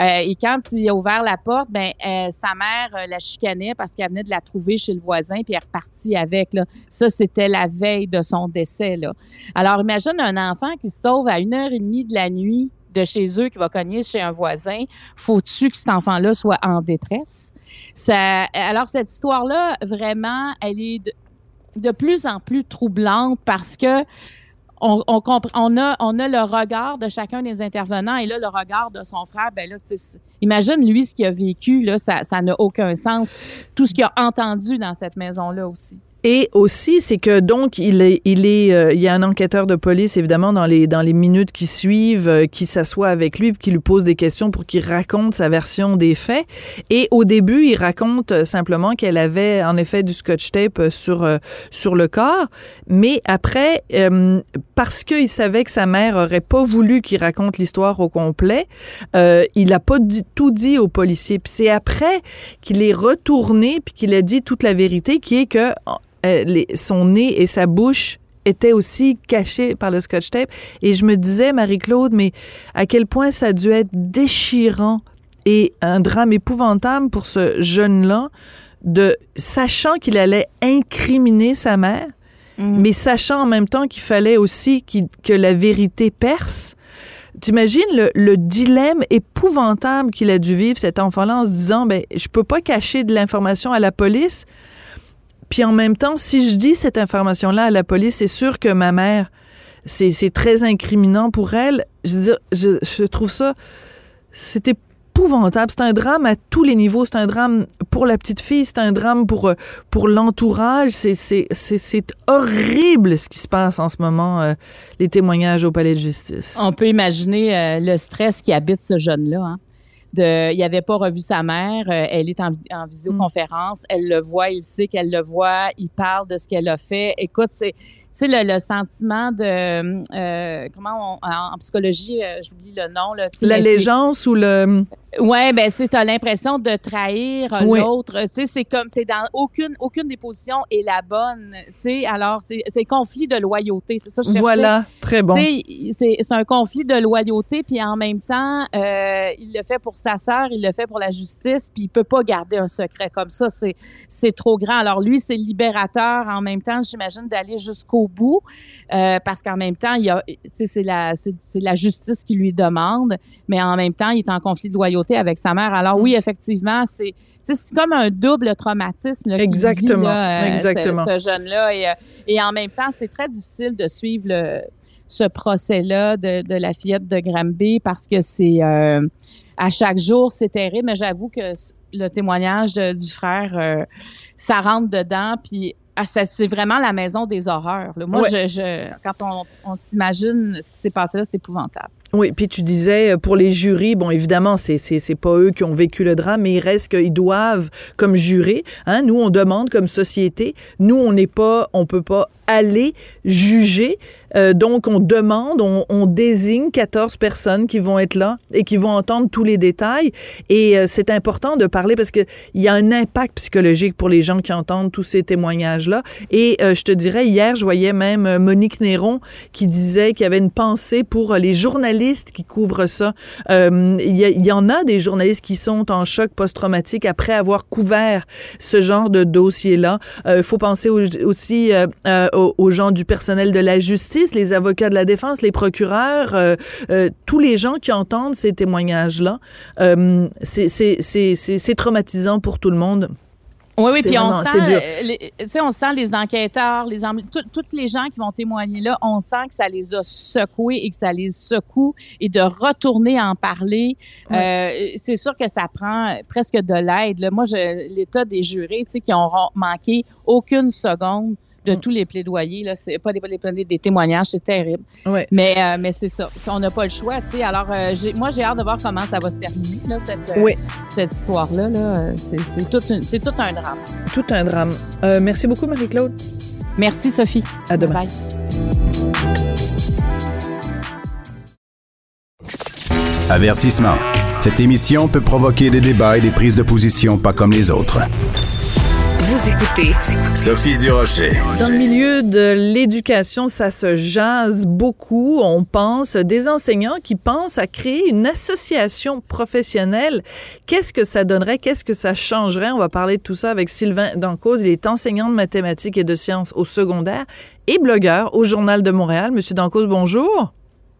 Euh, et quand il a ouvert la porte, ben euh, sa mère la chicanait parce qu'elle venait de la trouver chez le voisin puis elle est repartie avec. Là. Ça, c'était la veille de son décès. Alors, imagine un enfant qui se sauve à une heure et demie de la nuit de chez eux, qui va cogner chez un voisin. Faut-tu que cet enfant-là soit en détresse? Ça, alors, cette histoire-là, vraiment, elle est de, plus en plus troublante parce que on, on, on, a, on a le regard de chacun des intervenants et là, le regard de son frère, ben là, imagine lui ce qu'il a vécu, là, ça n'a aucun sens. Tout ce qu'il a entendu dans cette maison-là aussi. Et aussi, c'est que donc il est, il est, euh, il y a un enquêteur de police évidemment dans les dans les minutes qui suivent, euh, qui s'assoit avec lui, qui lui pose des questions pour qu'il raconte sa version des faits. Et au début, il raconte euh, simplement qu'elle avait en effet du scotch tape euh, sur euh, sur le corps, mais après, euh, parce qu'il savait que sa mère aurait pas voulu qu'il raconte l'histoire au complet, il a pas tout dit aux policiers. Puis c'est après qu'il est retourné puis qu'il a dit toute la vérité, qui est que euh, les- son nez et sa bouche étaient aussi cachés par le scotch tape. Et je me disais, Marie-Claude, mais à quel point ça a dû être déchirant et un drame épouvantable pour ce jeune-là, de sachant qu'il allait incriminer sa mère, mais sachant en même temps qu'il fallait aussi que la vérité perce. T'imagines le, le dilemme épouvantable qu'il a dû vivre, cet enfant-là, en se disant, ben, je peux pas cacher de l'information à la police, puis en même temps, si je dis cette information-là à la police, c'est sûr que ma mère, c'est très incriminant pour elle. Je dire, je, trouve ça, c'est épouvantable. C'est un drame à tous les niveaux. C'est un drame pour la petite fille, c'est un drame pour, euh, l'entourage. C'est horrible ce qui se passe en ce moment, euh, les témoignages au palais de justice. On peut imaginer euh, le stress qui habite ce jeune-là. Hein. De, il n'avait pas revu sa mère, euh, elle est en, en visioconférence, elle le voit, il sait qu'elle le voit, il parle de ce qu'elle a fait. Écoute, c'est sais, le, le, sentiment de, euh, comment on, en, psychologie, euh, j'oublie le nom. L'allégeance ou le... Ouais, ben c'est t'as l'impression de trahir l'autre. Tu sais, c'est comme t'es dans aucune aucune des positions est la bonne. Tu sais, alors c'est conflit de loyauté. C'est ça que je cherchais. Voilà, très bon. C'est un conflit de loyauté, puis en même temps, euh, il le fait pour sa sœur, il le fait pour la justice, puis il peut pas garder un secret comme ça. C'est c'est trop grand. Alors lui, c'est libérateur en même temps, j'imagine, d'aller jusqu'au bout, euh, parce qu'en même temps, il y a, c'est la c'est la justice qui lui demande, mais en même temps, il est en conflit de loyauté avec sa mère. Alors oui, effectivement, c'est c'est comme un double traumatisme. exactement, euh, exactement. Ce, jeune-là. Et, euh, et, en même temps, c'est très difficile de suivre le, ce procès-là de, de, la fillette de Granby parce que c'est euh, à chaque jour, c'est terrible. Mais j'avoue que le témoignage du frère, ça rentre dedans. Puis ah, c'est vraiment la maison des horreurs. Moi, je, je, quand on, on s'imagine ce qui s'est passé là, c'est épouvantable. Oui, puis tu disais, pour les jurys, bon, évidemment, c'est, c'est, pas eux qui ont vécu le drame, mais il reste qu'ils doivent, comme jurés, hein, nous, on demande comme société, nous, on n'est pas, on peut pas aller juger. Euh, donc, on demande, on, on, désigne 14 personnes qui vont être là et qui vont entendre tous les détails. Et euh, c'est important de parler parce qu'il y a un impact psychologique pour les gens qui entendent tous ces témoignages-là. Et euh, je te dirais, hier, je voyais même Monique Néron qui disait qu'il y avait une pensée pour les journalistes qui couvrent ça. Il y, en a des journalistes qui sont en choc post-traumatique après avoir couvert ce genre de dossier-là. Il faut penser aussi aux, gens du personnel de la justice, les avocats de la défense, les procureurs, euh, euh, tous les gens qui entendent ces témoignages-là. Euh, c'est traumatisant pour tout le monde. Oui, oui, puis on sent, les, on sent les enquêteurs, les toutes les gens qui vont témoigner là, on sent que ça les a secoués et que ça les secoue et de retourner en parler, c'est sûr que ça prend presque de l'aide. Moi, l'état des jurés, tu sais, qui ont manqué aucune seconde de mm. tous les plaidoyers. Là, c'est pas des, des, des témoignages, c'est terrible. Mais, euh, mais c'est ça. On n'a pas le choix, tu sais. Alors, euh, moi, j'ai hâte de voir comment ça va se terminer, là, cette, euh, cette histoire-là. Là. C'est, tout, tout un drame. Tout un drame. merci beaucoup, Marie-Claude. Merci, Sophie. À demain. Bye. Avertissement. Cette émission peut provoquer des débats et des prises de position pas comme les autres. Écoutez Sophie Durocher. Dans le milieu de l'éducation, ça se jase beaucoup. On pense des enseignants qui pensent à créer une association professionnelle. Qu'est-ce que ça donnerait? Qu'est-ce que ça changerait? On va parler de tout ça avec Sylvain Dancause. Il est enseignant de mathématiques et de sciences au secondaire et blogueur au Journal de Montréal. Monsieur Dancause, bonjour.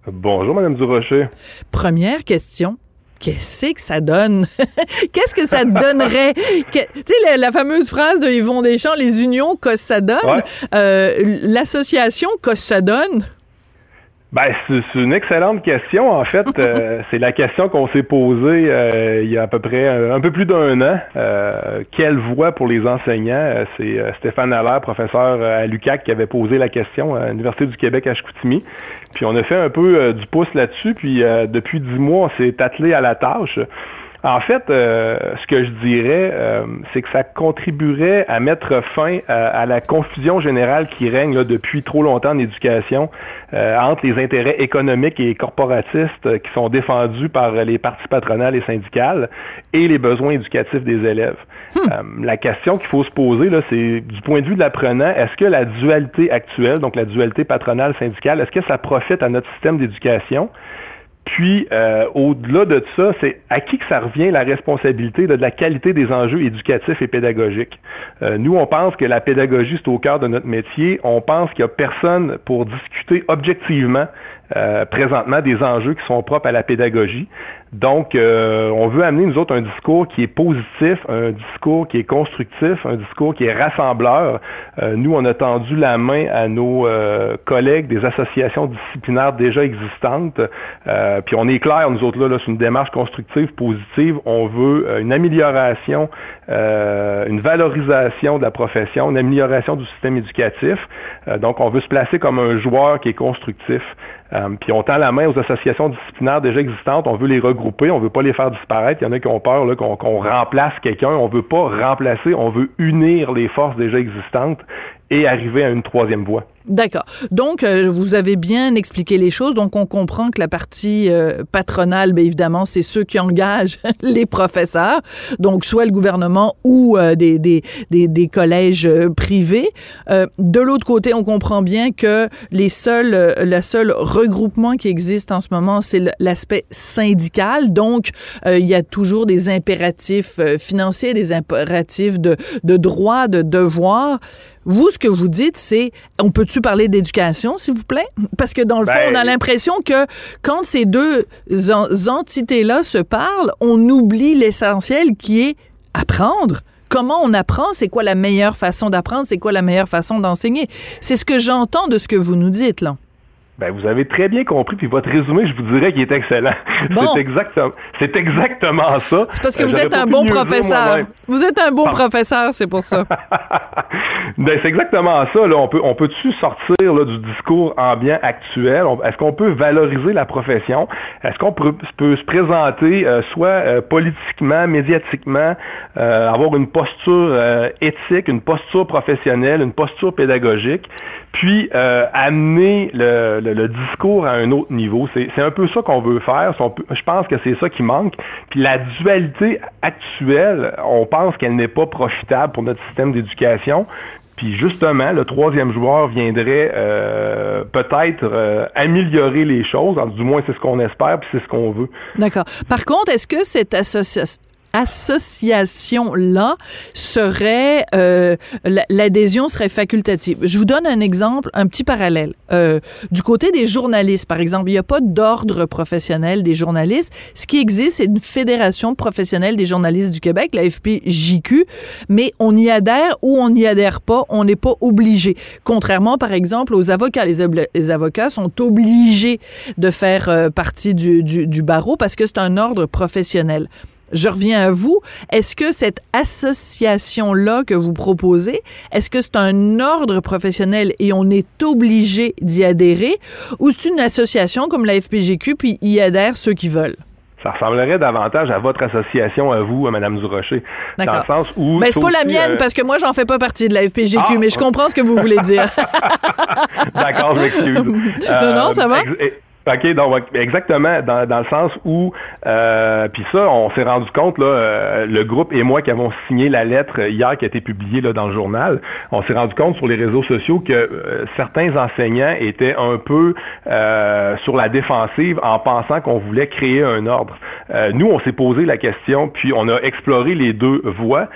Bonjour, Madame Durocher. Première question qu'est-ce que ça donne? *laughs* qu'est-ce que ça donnerait? tu sais, la, fameuse phrase de Yvon Deschamps, les unions, que ça donne? Euh, l'association, que ça donne? Ben, c'est une excellente question. En fait, *laughs* euh, c'est la question qu'on s'est posée euh, il y a à peu près un, peu plus d'un an. Euh, quelle voie pour les enseignants? C'est Stéphane Allaire, professeur à l'UCAC, qui avait posé la question à l'Université du Québec à Chicoutimi. Puis on a fait un peu du pouce là-dessus. Puis depuis dix mois, on s'est attelé à la tâche. En fait, euh, ce que je dirais, euh, c'est que ça contribuerait à mettre fin à, la confusion générale qui règne là, depuis trop longtemps en éducation euh, entre les intérêts économiques et corporatistes qui sont défendus par les partis patronales et syndicales et les besoins éducatifs des élèves. Hmm. la question qu'il faut se poser, là, c'est du point de vue de l'apprenant, est-ce que la dualité actuelle, donc la dualité patronale-syndicale, est-ce que ça profite à notre système d'éducation? Puis, euh, au-delà de ça, c'est à qui que ça revient la responsabilité de la qualité des enjeux éducatifs et pédagogiques. Euh, nous, on pense que la pédagogie, c'est au cœur de notre métier. On pense qu'il n'y a personne pour discuter objectivement euh, présentement des enjeux qui sont propres à la pédagogie. Donc, euh, on veut amener, nous autres, un discours qui est positif, un discours qui est constructif, un discours qui est rassembleur. Euh, nous, on a tendu la main à nos collègues des associations disciplinaires déjà existantes. puis on est clair, nous autres, là, là c'est une démarche constructive, positive. On veut une amélioration, une valorisation de la profession, une amélioration du système éducatif. donc, on veut se placer comme un joueur qui est constructif. Euh, puis on tend la main aux associations disciplinaires déjà existantes, on veut les regrouper, on veut pas les faire disparaître. Il y en a qui ont peur qu'on remplace quelqu'un. On veut pas remplacer, on veut unir les forces déjà existantes et arriver à une troisième voie. D'accord. Donc, euh, vous avez bien expliqué les choses. Donc, on comprend que la partie euh, patronale, bien évidemment, c'est ceux qui engagent *laughs* les professeurs. Donc, soit le gouvernement ou euh, des, des, des, des, collèges privés. de l'autre côté, on comprend bien que les seuls, le seul regroupement qui existe en ce moment, c'est l'aspect syndical. Donc, il y a toujours des impératifs financiers, des impératifs de, de droits, de devoirs. Vous, ce que vous dites, c'est on peut-tu parler d'éducation, s'il vous plaît? Parce que dans le fond, on a ben, l'impression que quand ces deux entités-là se parlent, on oublie l'essentiel qui est apprendre comment on apprend, c'est quoi la meilleure façon d'apprendre, c'est quoi la meilleure façon d'enseigner? C'est ce que j'entends de ce que vous nous dites, là. Ben, vous avez très bien compris, puis votre résumé, je vous dirais qu'il est excellent. *laughs* C'est exactement, c'est exactement ça. C'est parce que vous êtes un bon professeur. Vous êtes un bon professeur, c'est pour ça. *laughs* ben, c'est exactement ça. Là. On peut, on peut-tu sortir là, du discours ambiant actuel? Est-ce qu'on peut valoriser la profession? Est-ce qu'on peut, se présenter euh, soit euh, politiquement, médiatiquement, euh, avoir une posture éthique, une posture professionnelle, une posture pédagogique, puis amener le le, discours à un autre niveau. C'est un peu ça qu'on veut faire. Je pense que c'est ça qui manque. Puis la dualité actuelle, on pense qu'elle n'est pas profitable pour notre système d'éducation. Puis justement, le troisième joueur viendrait euh, peut-être euh, améliorer les choses. Du moins, c'est ce qu'on espère, puis c'est ce qu'on veut. D'accord. Par contre, est-ce que cette association association-là serait euh, l'adhésion serait facultative. Je vous donne un exemple, un petit parallèle. Euh, du côté des journalistes, par exemple, il n'y a pas d'ordre professionnel des journalistes. Ce qui existe, c'est une fédération professionnelle des journalistes du Québec, la FPJQ, mais on y adhère ou on n'y adhère pas, on n'est pas obligé. Contrairement, par exemple, aux avocats. Les, avocats sont obligés de faire euh, partie du, du barreau parce que c'est un ordre professionnel je reviens à vous. Est-ce que cette association-là que vous proposez, est-ce que c'est un ordre professionnel et on est obligé d'y adhérer? Ou c'est une association comme la FPGQ puis y adhèrent ceux qui veulent? Ça ressemblerait davantage à votre association, à vous, à Mme Durocher. Dans le sens où. Mais c'est pas la mienne, euh, parce que moi, j'en fais pas partie de la FPGQ, ah! mais je comprends ce que vous voulez dire. *laughs* D'accord, je m'excuse. non, non, ça va? Euh, OK, donc exactement, dans, dans le sens où, euh, puis ça, on s'est rendu compte, là, euh, le groupe et moi qui avons signé la lettre hier qui a été publiée là, dans le journal, on s'est rendu compte sur les réseaux sociaux que euh, certains enseignants étaient un peu euh, sur la défensive en pensant qu'on voulait créer un ordre. nous, on s'est posé la question, puis on a exploré les deux voies,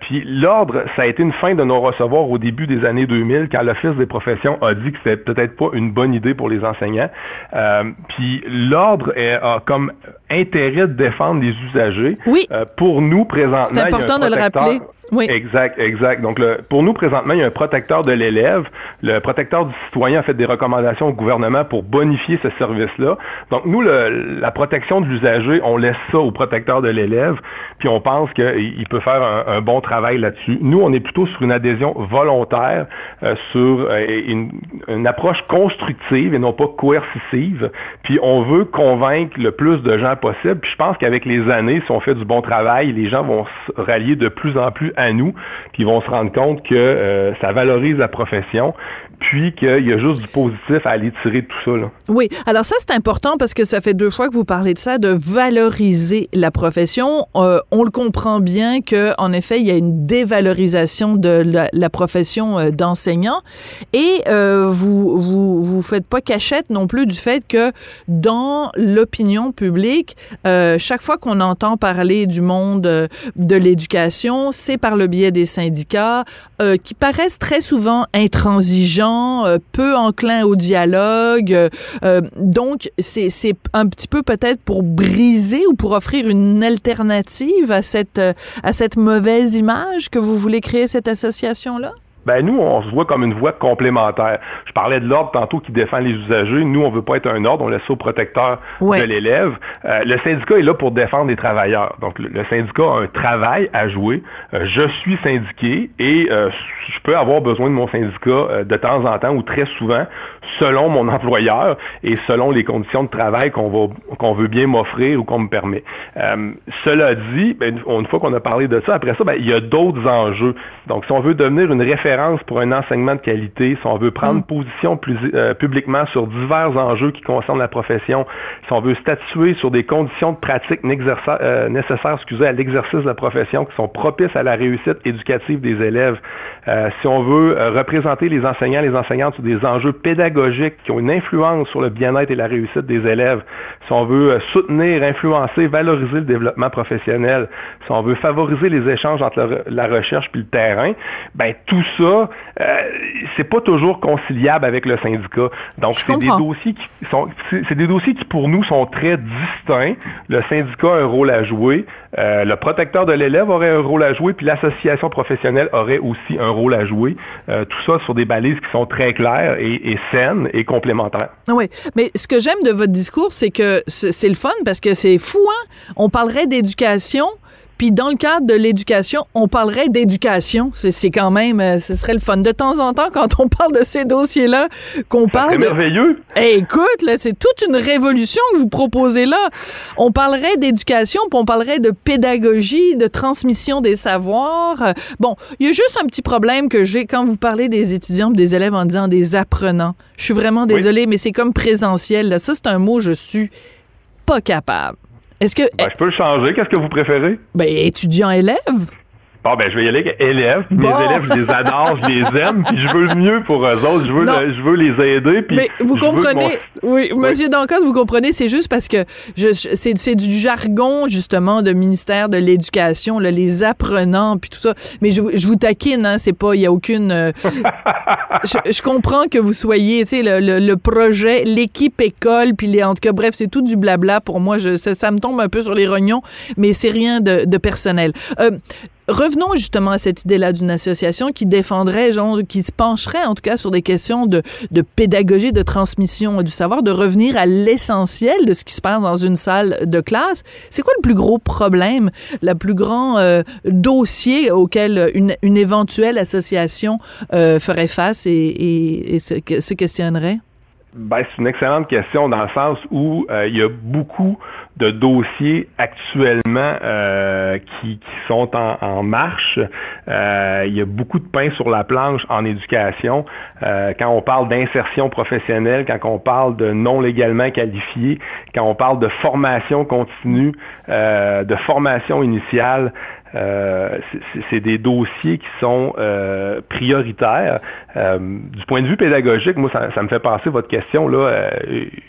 puis l'ordre, ça a été une fin de non-recevoir au début des années 2000 quand l'Office des professions a dit que c'était peut-être pas une bonne idée pour les enseignants. Euh, puis l'ordre a comme intérêt de défendre les usagers. Oui. Euh, pour nous, présentement, c'est important de le rappeler. Exact, exact. Donc, le, pour nous, présentement, il y a un protecteur de l'élève. Le protecteur du citoyen a fait des recommandations au gouvernement pour bonifier ce service-là. Donc, nous, le, la protection de l'usager, on laisse ça au protecteur de l'élève, puis on pense qu'il peut faire un, un bon travail là-dessus. Nous, on est plutôt sur une adhésion volontaire, euh, sur euh, une, une, approche constructive et non pas coercitive. Puis, on veut convaincre le plus de gens possible. Puis, je pense qu'avec les années, si on fait du bon travail, les gens vont se rallier de plus en plus à nous, puis vont se rendre compte que euh, ça valorise la profession, puis qu'il y a juste du positif à aller tirer de tout ça. Là. Oui, alors ça c'est important parce que ça fait deux fois que vous parlez de ça, de valoriser la profession. Euh, on le comprend bien que en effet il y a une dévalorisation de la, profession euh, d'enseignant et vous vous vous faites pas cachette non plus du fait que dans l'opinion publique, chaque fois qu'on entend parler du monde de l'éducation, c'est par le biais des syndicats euh, qui paraissent très souvent intransigeants, euh, peu enclins au dialogue. Euh, donc, c'est un petit peu peut-être pour briser ou pour offrir une alternative à cette, à cette mauvaise image que vous voulez créer cette association-là? Ben nous, on se voit comme une voie complémentaire. Je parlais de l'ordre tantôt qui défend les usagers. Nous, on veut pas être un ordre, on laisse ça au protecteur de l'élève. Euh, le syndicat est là pour défendre les travailleurs. Donc, le, syndicat a un travail à jouer. Euh, je suis syndiqué et euh, je peux avoir besoin de mon syndicat de temps en temps ou très souvent, selon mon *laughs* employeur et selon les conditions de travail qu'on va qu'on veut bien m'offrir ou qu'on me permet. cela dit, ben, une fois qu'on a parlé de ça, après ça, ben, il y a d'autres enjeux. Donc, si on veut devenir une référence préférence pour un enseignement de qualité, si on veut prendre Mm. position plus, euh, publiquement sur divers enjeux qui concernent la profession, si on veut statuer sur des conditions de pratique euh, nécessaires excusez, à l'exercice de la profession qui sont propices à la réussite éducative des élèves, euh, si on veut représenter les enseignants et les enseignantes sur des enjeux pédagogiques qui ont une influence sur le bien-être et la réussite des élèves, si on veut soutenir, influencer, valoriser le développement professionnel, si on veut favoriser les échanges entre la, la recherche puis le terrain, ben tout ça, euh, c'est pas toujours conciliable avec le syndicat. Donc c'est des dossiers qui sont, c'est des dossiers qui pour nous sont très distincts. Le syndicat a un rôle à jouer, euh, le protecteur de l'élève aurait un rôle à jouer, puis l'association professionnelle aurait aussi un rôle à jouer. Euh, tout ça sur des balises qui sont très claires et, et saines et complémentaires. Oui, mais ce que j'aime de votre discours, c'est que c'est le fun parce que c'est fou, hein? On parlerait d'éducation, puis dans le cadre de l'éducation, on parlerait d'éducation. C'est c'est quand même, euh, ce serait le fun. De temps en temps, quand on parle de ces dossiers-là, qu'on C'est parle de... merveilleux. Eh, écoute, là, c'est toute une révolution que vous proposez là. On parlerait d'éducation, puis on parlerait de pédagogie, de transmission des savoirs. Euh, Bon, il y a juste un petit problème que j'ai quand vous parlez des étudiants, des élèves en disant des apprenants. Je suis vraiment désolée, mais c'est comme présentiel. Là. Ça, c'est un mot, je suis pas capable. Est-ce que, Ben, je peux le changer. Qu'est-ce que vous préférez? ben, étudiant-élève? Bon, ben, je vais y aller avec élèves. Bon. Mes élèves, je les adore, je les aime, puis je veux le mieux pour eux autres. Je veux, le- je veux les aider. Puis Mais vous comprenez, mon- oui, Monsieur Dancos, vous comprenez, c'est juste parce que je, je- c'est, c'est du jargon justement de ministère de l'Éducation, là, les apprenants puis tout ça. Mais je, vous- je vous taquine, hein, c'est pas, il y a aucune. euh, *laughs* je, je comprends que vous soyez, tu sais, le, le- le projet, l'équipe école, puis les, en tout cas, bref, c'est tout du blabla pour moi. Je, ça, ça me tombe un peu sur les rognons, mais c'est rien de, de personnel. Euh, Revenons justement à cette idée-là d'une association qui défendrait, genre, qui se pencherait en tout cas sur des questions de, de pédagogie, de transmission du savoir, de revenir à l'essentiel de ce qui se passe dans une salle de classe. C'est quoi le plus gros problème, le plus grand euh, dossier auquel une, une éventuelle association euh, ferait face et, se questionnerait? Ben, c'est une excellente question dans le sens où euh, il y a beaucoup de dossiers actuellement euh, qui, qui sont en, en marche. Euh, il y a beaucoup de pain sur la planche en éducation. Euh, quand on parle d'insertion professionnelle, quand on parle de non légalement qualifié, quand on parle de formation continue, euh, de formation initiale, euh, c'est- des dossiers qui sont euh, prioritaires. Euh, du point de vue pédagogique, moi, ça, ça me fait penser votre question là. euh,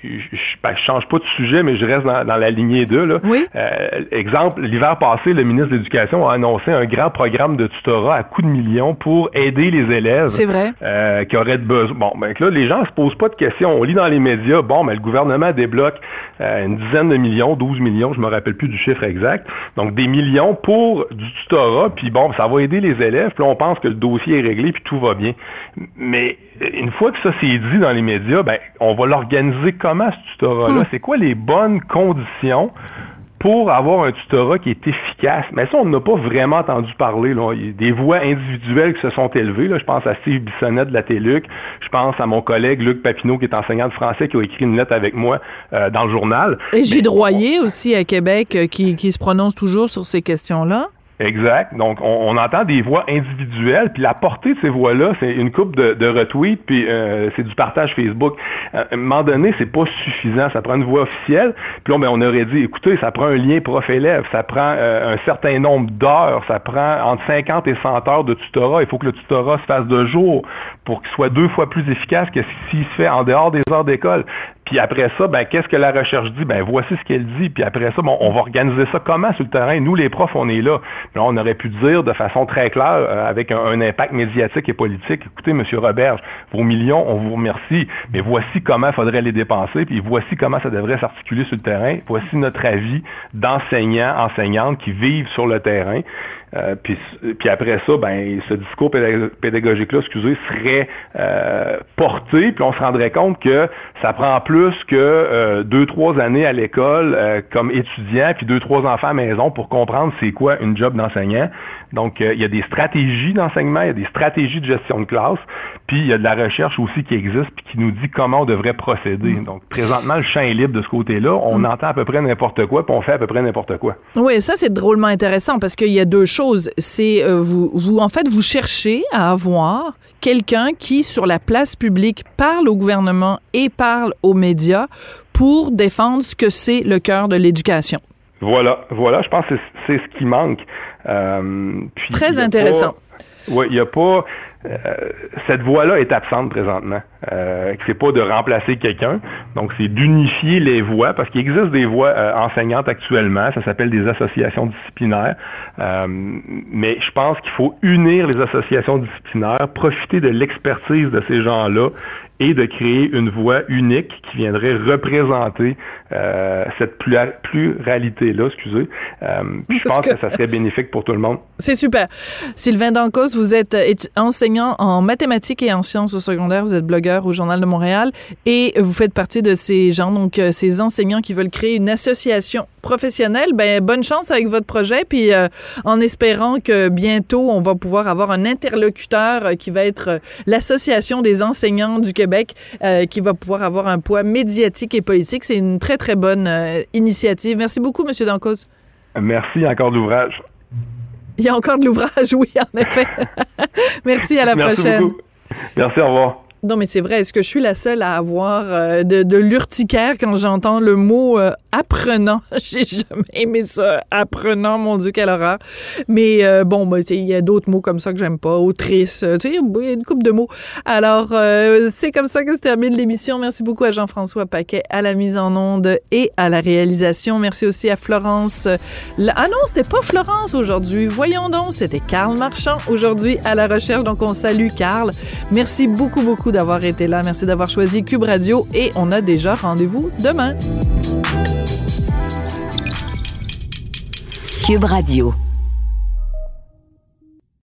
je, ben, je change pas de sujet, mais je reste dans, dans la lignée 2 là. Oui. Euh, exemple, l'hiver passé, le ministre de l'Éducation a annoncé un grand programme de tutorat à coups de millions pour aider les élèves C'est vrai. euh, qui auraient de besoin. Bon, ben que là, les gens se posent pas de questions. On lit dans les médias, bon, mais le gouvernement débloque euh, une dizaine de millions, 12 millions, je me rappelle plus du chiffre exact. Donc des millions pour du tutorat, puis bon, ça va aider les élèves. Puis on pense que le dossier est réglé, puis tout va bien. Mais euh, une fois que ça c'est dit dans les médias, ben on va l'organiser comment ce tutorat-là? C'est quoi les bonnes conditions pour avoir un tutorat qui est efficace? Mais ça, on n'a pas vraiment entendu parler. Là. Il y a des voix individuelles qui se sont élevées. Là. Je pense à Steve Bissonnette de la TELUC. Je pense à mon collègue Luc Papineau, qui est enseignant de français, qui a écrit une lettre avec moi euh, dans le journal. Et Gilles Mais- Royer aussi à Québec euh, qui, qui se prononce toujours sur ces questions-là? Exact. Donc, on, on entend des voix individuelles, puis la portée de ces voix-là, c'est une coupe de, de retweets, puis euh, c'est du partage Facebook. À un moment donné, c'est pas suffisant. Ça prend une voix officielle. Puis là, ben, on aurait dit, écoutez, ça prend un lien prof-élève, ça prend euh, un certain nombre d'heures, ça prend entre 50 et 100 heures de tutorat. Il faut que le tutorat se fasse de jour pour qu'il soit deux fois plus efficace que s'il se fait en dehors des heures d'école. Puis après ça, ben, qu'est-ce que la recherche dit? Ben, voici ce qu'elle dit. Puis après ça, bon, on va organiser ça comment sur le terrain? Nous, les profs, on est là. On aurait pu dire de façon très claire, euh, avec un, impact médiatique et politique, écoutez, Monsieur Roberge, vos millions, on vous remercie, mais voici comment il faudrait les dépenser, puis voici comment ça devrait s'articuler sur le terrain. Voici notre avis d'enseignants, enseignantes qui vivent sur le terrain. Euh, puis, puis après ça, ben, ce discours pédag- pédagogique-là, excusez, serait euh, porté, puis on se rendrait compte que ça prend plus plus que euh, deux, trois années à l'école euh, comme étudiant, puis deux, trois enfants à maison pour comprendre c'est quoi une job d'enseignant. Donc, il y a des stratégies d'enseignement, il y a des stratégies de gestion de classe, puis il y a de la recherche aussi qui existe, puis qui nous dit comment on devrait procéder. Mm. Donc, présentement, le champ est libre de ce côté-là. On mm. entend à peu près n'importe quoi, puis on fait à peu près n'importe quoi. Oui, ça, c'est drôlement intéressant parce qu'il y a deux choses. C'est, vous, vous, en fait, vous cherchez à avoir quelqu'un qui, sur la place publique, parle au gouvernement et parle aux médias pour défendre ce que c'est le cœur de l'éducation. Voilà, voilà, je pense que c'est ce qui manque. Euh, Très intéressant. Oui, il n'y a pas. Euh, cette voie-là est absente présentement. Euh, c'est pas de remplacer quelqu'un, donc c'est d'unifier les voies parce qu'il existe des voies euh, enseignantes actuellement. Ça s'appelle des associations disciplinaires, euh, mais je pense qu'il faut unir les associations disciplinaires, profiter de l'expertise de ces gens-là et de créer une voix unique qui viendrait représenter euh, cette pluralité-là, excusez. Euh, je pense que... ça serait bénéfique pour tout le monde. C'est super. Sylvain Dancos, vous êtes enseignant en mathématiques et en sciences au secondaire, vous êtes blogueur au Journal de Montréal et vous faites partie de ces gens, donc euh, ces enseignants qui veulent créer une association professionnelle. Ben, bonne chance avec votre projet, puis en espérant que bientôt on va pouvoir avoir un interlocuteur qui va être l'association des enseignants du Québec Québec euh, qui va pouvoir avoir un poids médiatique et politique. C'est une très, très bonne euh, initiative. Merci beaucoup, M. Dancos. Merci, encore de l'ouvrage. Il y a encore de l'ouvrage, *laughs* oui, en effet. Merci, à la Merci prochaine. Beaucoup. Merci, au revoir. Non, mais c'est vrai. Est-ce que je suis la seule à avoir euh, de, l'urticaire quand j'entends le mot euh, apprenant? *laughs* J'ai jamais aimé ça. Apprenant, mon Dieu, quelle horreur. Mais euh, bon, ben, il y a d'autres mots comme ça que j'aime pas. Autrice, tu sais, il y a une coupe de mots. Alors, c'est comme ça que se termine l'émission. Merci beaucoup à Jean-François Paquet à la mise en onde et à la réalisation. Merci aussi à Florence. Ah non, c'était pas Florence aujourd'hui. Voyons donc, c'était Karl Marchand aujourd'hui à la recherche. Donc, on salue Karl. Merci beaucoup, beaucoup d'avoir été là. Merci d'avoir choisi Cube Radio et on a déjà rendez-vous demain. Cube Radio.